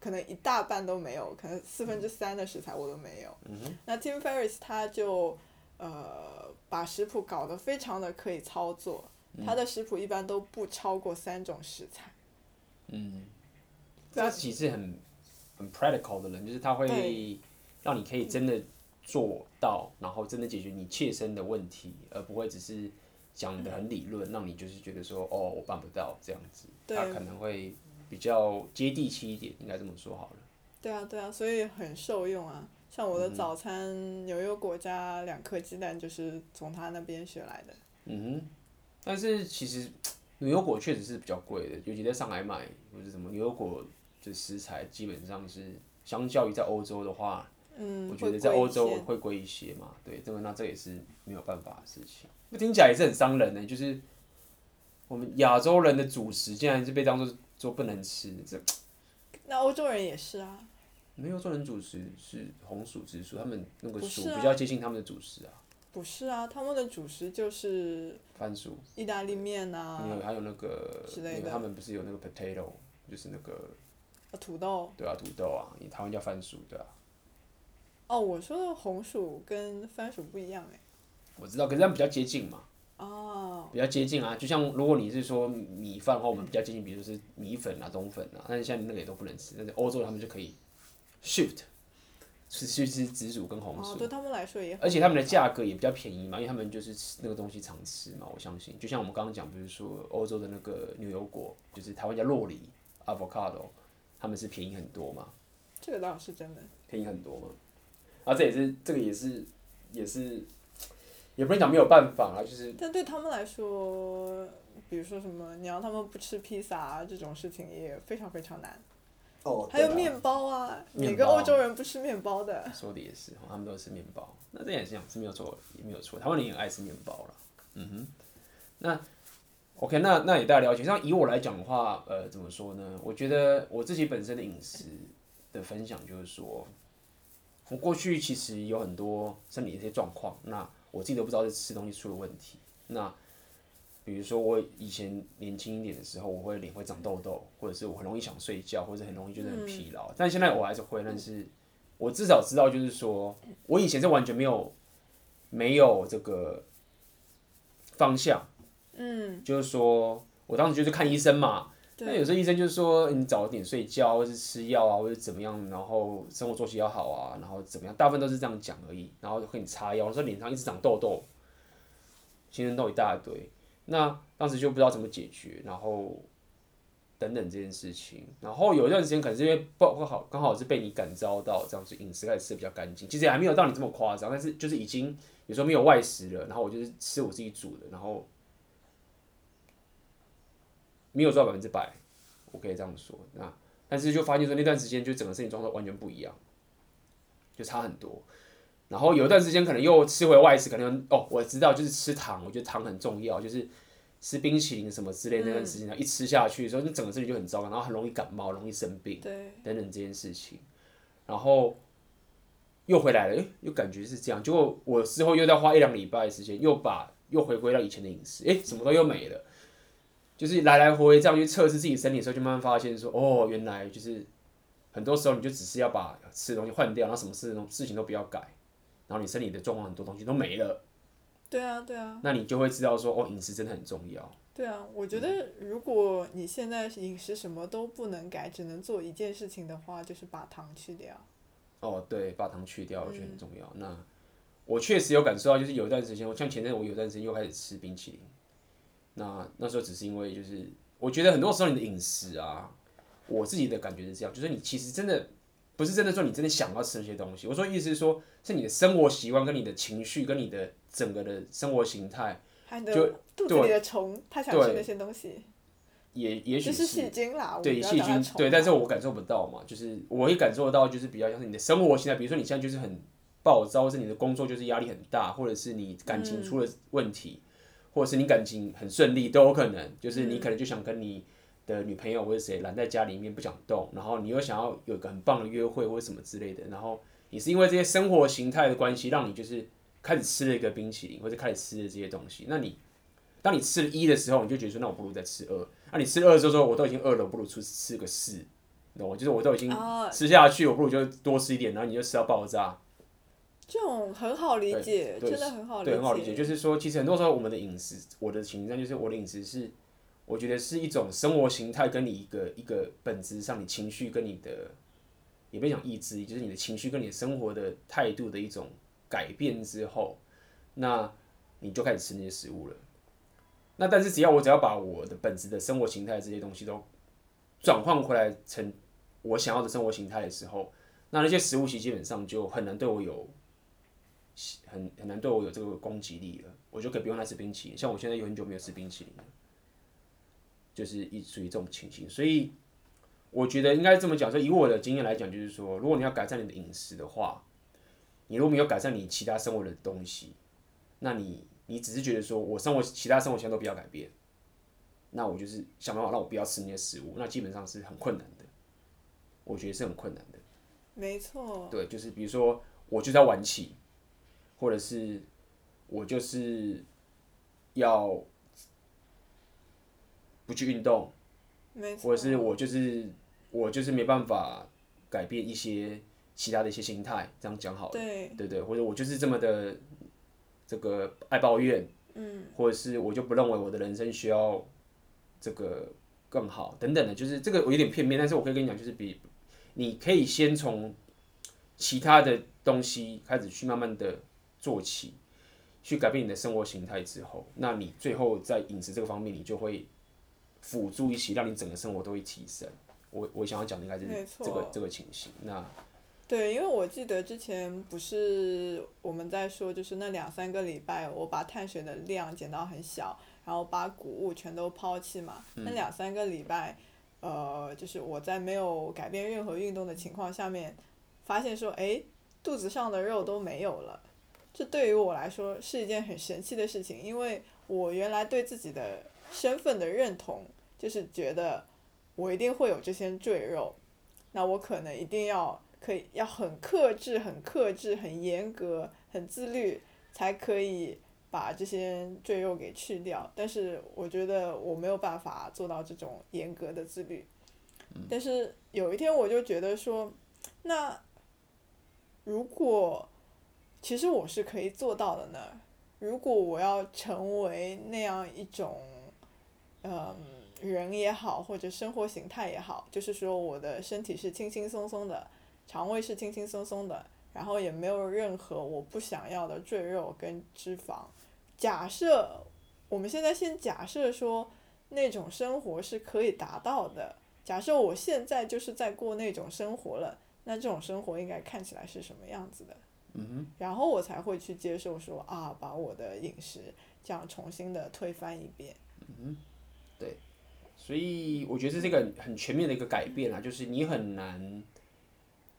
可能一大半都没有，可能四分之三的食材我都没有。嗯哼，那 Tim Ferriss 他就。呃，把食谱搞得非常的可以操作，他的食谱一般都不超过三种食材。嗯，他其实很很 practical 的人，就是他会让你可以真的做到，然后真的解决你切身的问题，而不会只是讲的很理论，嗯、让你就是觉得说哦，我办不到这样子。他可能会比较接地气一点，应该这么说好了。对啊，对啊，所以很受用啊。像我的早餐牛油果加两颗鸡蛋，就是从他那边学来的。嗯哼，但是其实牛油果确实是比较贵的，尤其在上海买或者什么牛油果的食材，基本上是相较于在欧洲的话，嗯，我觉得在欧洲会贵一些嘛。对，这个那这也是没有办法的事情。那听起来也是很伤人呢，就是我们亚洲人的主食竟然是被当做做不能吃，这。那欧洲人也是啊。没有，做人主食是红薯、紫薯，他们那个薯比较接近他们的主食啊。不是啊，他们的主食就是番薯、意大利面啊。没有，还有那个，之类的。他们不是有那个 potato，就是那个。啊土豆。对啊，土豆啊，你台湾叫番薯，对啊。哦，我说的红薯跟番薯不一样哎。我知道，可是它比较接近嘛。哦。比较接近啊，就像如果你是说米饭的话，我们比较接近，比如说是米粉啊、冬粉啊，但是现在那个也都不能吃，但是欧洲他们就可以 shift。是去吃紫薯跟红薯，哦，对他们来说也，而且他们的价格也比较便宜嘛，因为他们就是吃那个东西常吃嘛，我相信。就像我们刚刚讲，比如说欧洲的那个牛油果，就是台湾叫洛梨 （avocado），他们是便宜很多嘛。这个倒是真的。便宜很多嘛，啊，这也是这个也是也是，也不能讲没有办法啊，就是。但对他们来说，比如说什么，你让他们不吃披萨啊，这种事情也非常非常难。哦，还有面包啊，哪个欧洲人不吃面包的？说的也是，他们都吃面包。那这也是这样，是没有错，也没有错。台湾人也爱吃面包了。嗯哼，那 OK，那那也大家了解。像以我来讲的话，呃，怎么说呢？我觉得我自己本身的饮食的分享就是说，我过去其实有很多生理的一些状况，那我自己都不知道是吃东西出了问题。那比如说我以前年轻一点的时候，我会脸会长痘痘，或者是我很容易想睡觉，或者很容易就是很疲劳。但现在我还是会，但是我至少知道就是说，我以前是完全没有没有这个方向。嗯，就是说我当时就是看医生嘛，那有时候医生就是说你早点睡觉，或是吃药啊，或者怎么样，然后生活作息要好啊，然后怎么样，大部分都是这样讲而已。然后就给你擦药，说脸上一直长痘痘，青春痘一大堆。那当时就不知道怎么解决，然后等等这件事情，然后有一段时间可能是因为不不好，刚好是被你感召到这样子饮食开始吃的比较干净，其实也还没有到你这么夸张，但是就是已经有时候没有外食了，然后我就是吃我自己煮的，然后没有做到百分之百，我可以这样说。那但是就发现说那段时间就整个身体状态完全不一样，就差很多。然后有一段时间可能又吃回外食，可能哦，我知道就是吃糖，我觉得糖很重要，就是吃冰淇淋什么之类的那段时间，嗯、一吃下去的时候，你整个身体就很糟糕，然后很容易感冒，容易生病，对，等等这件事情，然后又回来了，诶，又感觉是这样，结果我之后又再花一两礼拜的时间，又把又回归到以前的饮食，哎，什么都又没了，就是来来回回这样去测试自己身体的时候，就慢慢发现说，哦，原来就是很多时候你就只是要把吃的东西换掉，然后什么事都事情都不要改。然后你身体的状况很多东西都没了，对啊对啊，那你就会知道说哦，饮食真的很重要。对啊，我觉得如果你现在饮食什么都不能改，只能做一件事情的话，就是把糖去掉。哦，对，把糖去掉，我觉得很重要。嗯、那我确实有感受到，就是有一段时间，我像前阵我有一段时间又开始吃冰淇淋。那那时候只是因为就是，我觉得很多时候你的饮食啊，我自己的感觉是这样，就是你其实真的。不是真的说你真的想要吃那些东西，我说意思是说，是你的生活习惯跟你的情绪跟你的整个的生活形态，就肚子里的虫，他想吃那些东西，也也许是细菌啦，对细菌，对，但是我感受不到嘛，就是我会感受到，就是比较像是你的生活形态，比如说你现在就是很暴躁，或是你的工作就是压力很大，或者是你感情出了问题，嗯、或者是你感情很顺利都有可能，就是你可能就想跟你。的女朋友或者谁懒在家里面不想动，然后你又想要有一个很棒的约会或者什么之类的，然后你是因为这些生活形态的关系，让你就是开始吃了一个冰淇淋或者开始吃了这些东西。那你当你吃了一的时候，你就觉得说，那我不如再吃二。那你吃二之后说，我都已经饿了，我不如出吃个四，你懂吗？就是我都已经吃下去，我不如就多吃一点，然后你就吃到爆炸。这种很好理解，真的很好理解。对，很好理解。就是说，其实很多时候我们的饮食，我的情况就是我的饮食是。我觉得是一种生活形态，跟你一个一个本质上，你情绪跟你的，也不讲意志，就是你的情绪跟你生活的态度的一种改变之后，那你就开始吃那些食物了。那但是只要我只要把我的本质的生活形态这些东西都转换回来成我想要的生活形态的时候，那那些食物其实基本上就很难对我有很很难对我有这个攻击力了。我就可以不用来吃冰淇淋，像我现在有很久没有吃冰淇淋了。就是一属于这种情形，所以我觉得应该这么讲，说以我的经验来讲，就是说，如果你要改善你的饮食的话，你如果没有改善你其他生活的东西，那你你只是觉得说我生活其他生活习惯都不要改变，那我就是想办法让我不要吃那些食物，那基本上是很困难的，我觉得是很困难的。没错。对，就是比如说我就是要晚起，或者是我就是要。不去运动，或者是我就是我就是没办法改变一些其他的一些心态，这样讲好了，对。对对，或者我就是这么的这个爱抱怨，嗯，或者是我就不认为我的人生需要这个更好等等的，就是这个我有点片面，但是我可以跟你讲，就是比你可以先从其他的东西开始去慢慢的做起，去改变你的生活形态之后，那你最后在饮食这个方面，你就会辅助一起，让你整个生活都会提升。我我想要讲的应该是这个这个情形。那对，因为我记得之前不是我们在说，就是那两三个礼拜，我把碳水的量减到很小，然后把谷物全都抛弃嘛。嗯、那两三个礼拜，呃，就是我在没有改变任何运动的情况下面，发现说，哎，肚子上的肉都没有了。这对于我来说是一件很神奇的事情，因为我原来对自己的身份的认同，就是觉得我一定会有这些赘肉，那我可能一定要。可以要很克制、很克制、很严格、很自律，才可以把这些赘肉给去掉。但是我觉得我没有办法做到这种严格的自律。但是有一天我就觉得说，那如果其实我是可以做到的呢？如果我要成为那样一种，嗯，人也好，或者生活形态也好，就是说我的身体是轻轻松松的。肠胃是轻轻松松的，然后也没有任何我不想要的赘肉跟脂肪。假设我们现在先假设说那种生活是可以达到的，假设我现在就是在过那种生活了，那这种生活应该看起来是什么样子的？嗯哼。然后我才会去接受说啊，把我的饮食这样重新的推翻一遍。嗯，对。所以我觉得这是一个很全面的一个改变啊，就是你很难。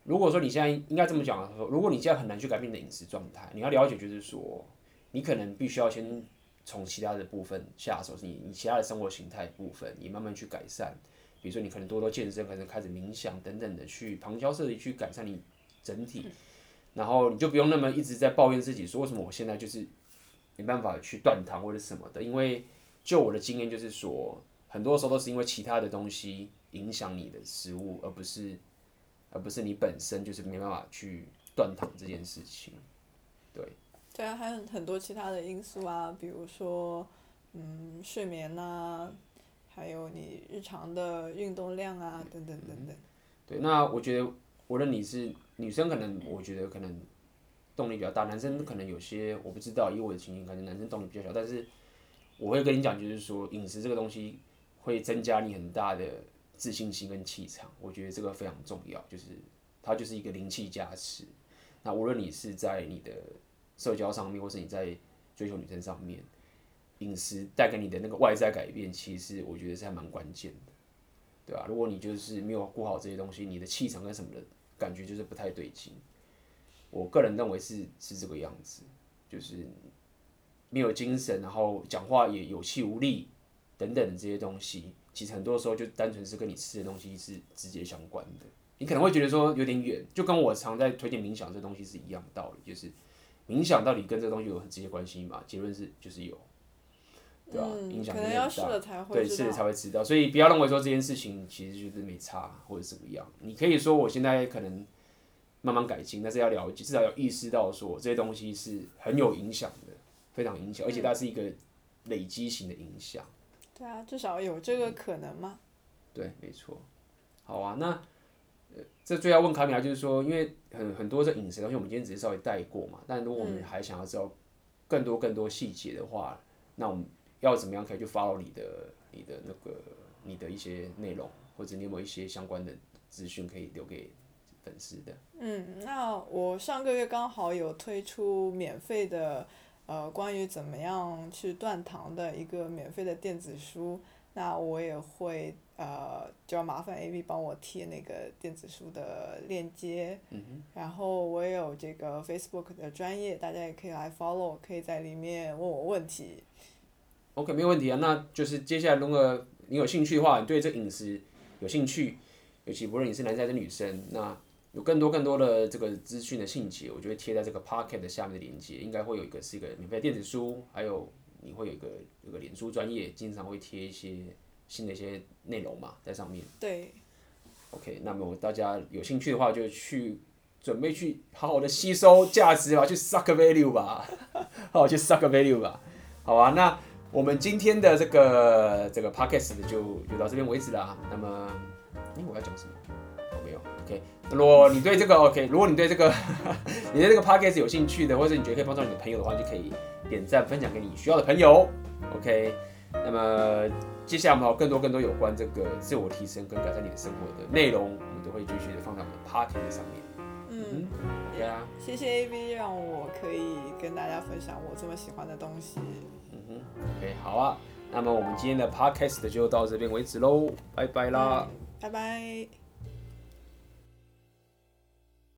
如果说你现在应该这么讲说，如果你现在很难去改变你的饮食状态，你要了解就是说，你可能必须要先从其他的部分下手，是你你其他的生活形态部分，你慢慢去改善。比如说你可能多多健身，可能开始冥想等等的，去旁敲侧击去改善你整体，然后你就不用那么一直在抱怨自己说为什么我现在就是没办法去断糖或者什么的，因为就我的经验就是说，很多时候都是因为其他的东西影响你的食物，而不是。而不是你本身就是没办法去断糖这件事情，对。对啊，还有很多其他的因素啊，比如说，嗯，睡眠呐、啊，还有你日常的运动量啊，等等等等。对，那我觉得，无论你是女生，可能我觉得可能动力比较大，男生可能有些我不知道，以我的情形，可能男生动力比较小，但是我会跟你讲，就是说饮食这个东西会增加你很大的。自信心跟气场，我觉得这个非常重要，就是它就是一个灵气加持。那无论你是在你的社交上面，或是你在追求女生上面，饮食带给你的那个外在改变，其实我觉得是还蛮关键的，对吧？如果你就是没有顾好这些东西，你的气场跟什么的感觉就是不太对劲。我个人认为是是这个样子，就是没有精神，然后讲话也有气无力等等的这些东西。其实很多时候就单纯是跟你吃的东西是直接相关的，你可能会觉得说有点远，就跟我常在推荐冥想这东西是一样的道理，就是冥想到底跟这个东西有很直接关系嘛？结论是就是有，对吧？影响力很大，可能要试了才会对，试了才会知道。所以不要认为说这件事情其实就是没差或者怎么样，你可以说我现在可能慢慢改进，但是要了解，至少要意识到说这些东西是很有影响的，非常影响，而且它是一个累积型的影响。对啊，至少有这个可能吗？对，没错。好啊，那呃，这最要问卡米拉就是说，因为很很多这饮食东西，我们今天只是稍微带过嘛。但如果我们还想要知道更多更多细节的话，嗯、那我们要怎么样可以去 follow 你的你的那个你的一些内容，或者你有没有一些相关的资讯可以留给粉丝的？嗯，那我上个月刚好有推出免费的。呃，关于怎么样去断糖的一个免费的电子书，那我也会呃，就要麻烦 AB 帮我贴那个电子书的链接。嗯哼。然后我也有这个 Facebook 的专业，大家也可以来 follow，可以在里面问我问题。OK，没有问题啊。那就是接下来如果你有兴趣的话，你对这饮食有兴趣，尤其不论你是男生还是女生，那。有更多更多的这个资讯的信息，我就会贴在这个 Podcast 的下面的链接，应该会有一个是一个免费电子书，还有你会有一个有个脸书专业，经常会贴一些新的一些内容嘛，在上面。对。OK，那么大家有兴趣的话，就去准备去好好的吸收价值吧，去 suck value 吧，好好去 suck value 吧，好啊，那我们今天的这个这个 podcast 就就到这边为止了。那么，哎，我要讲什么？，OK。如果你对这个 OK，如果你对这个 你对这个 podcast 有兴趣的，或者你觉得可以帮助你的朋友的话，就可以点赞分享给你需要的朋友，OK。那么接下来我们还有更多更多有关这个自我提升跟改善你的生活的内容，我们都会继续的放在我们的 podcast 上面。嗯，对啊，谢谢 AB 让我可以跟大家分享我这么喜欢的东西。嗯哼，OK，好啊，那么我们今天的 podcast 就到这边为止喽，拜拜啦，嗯，拜拜。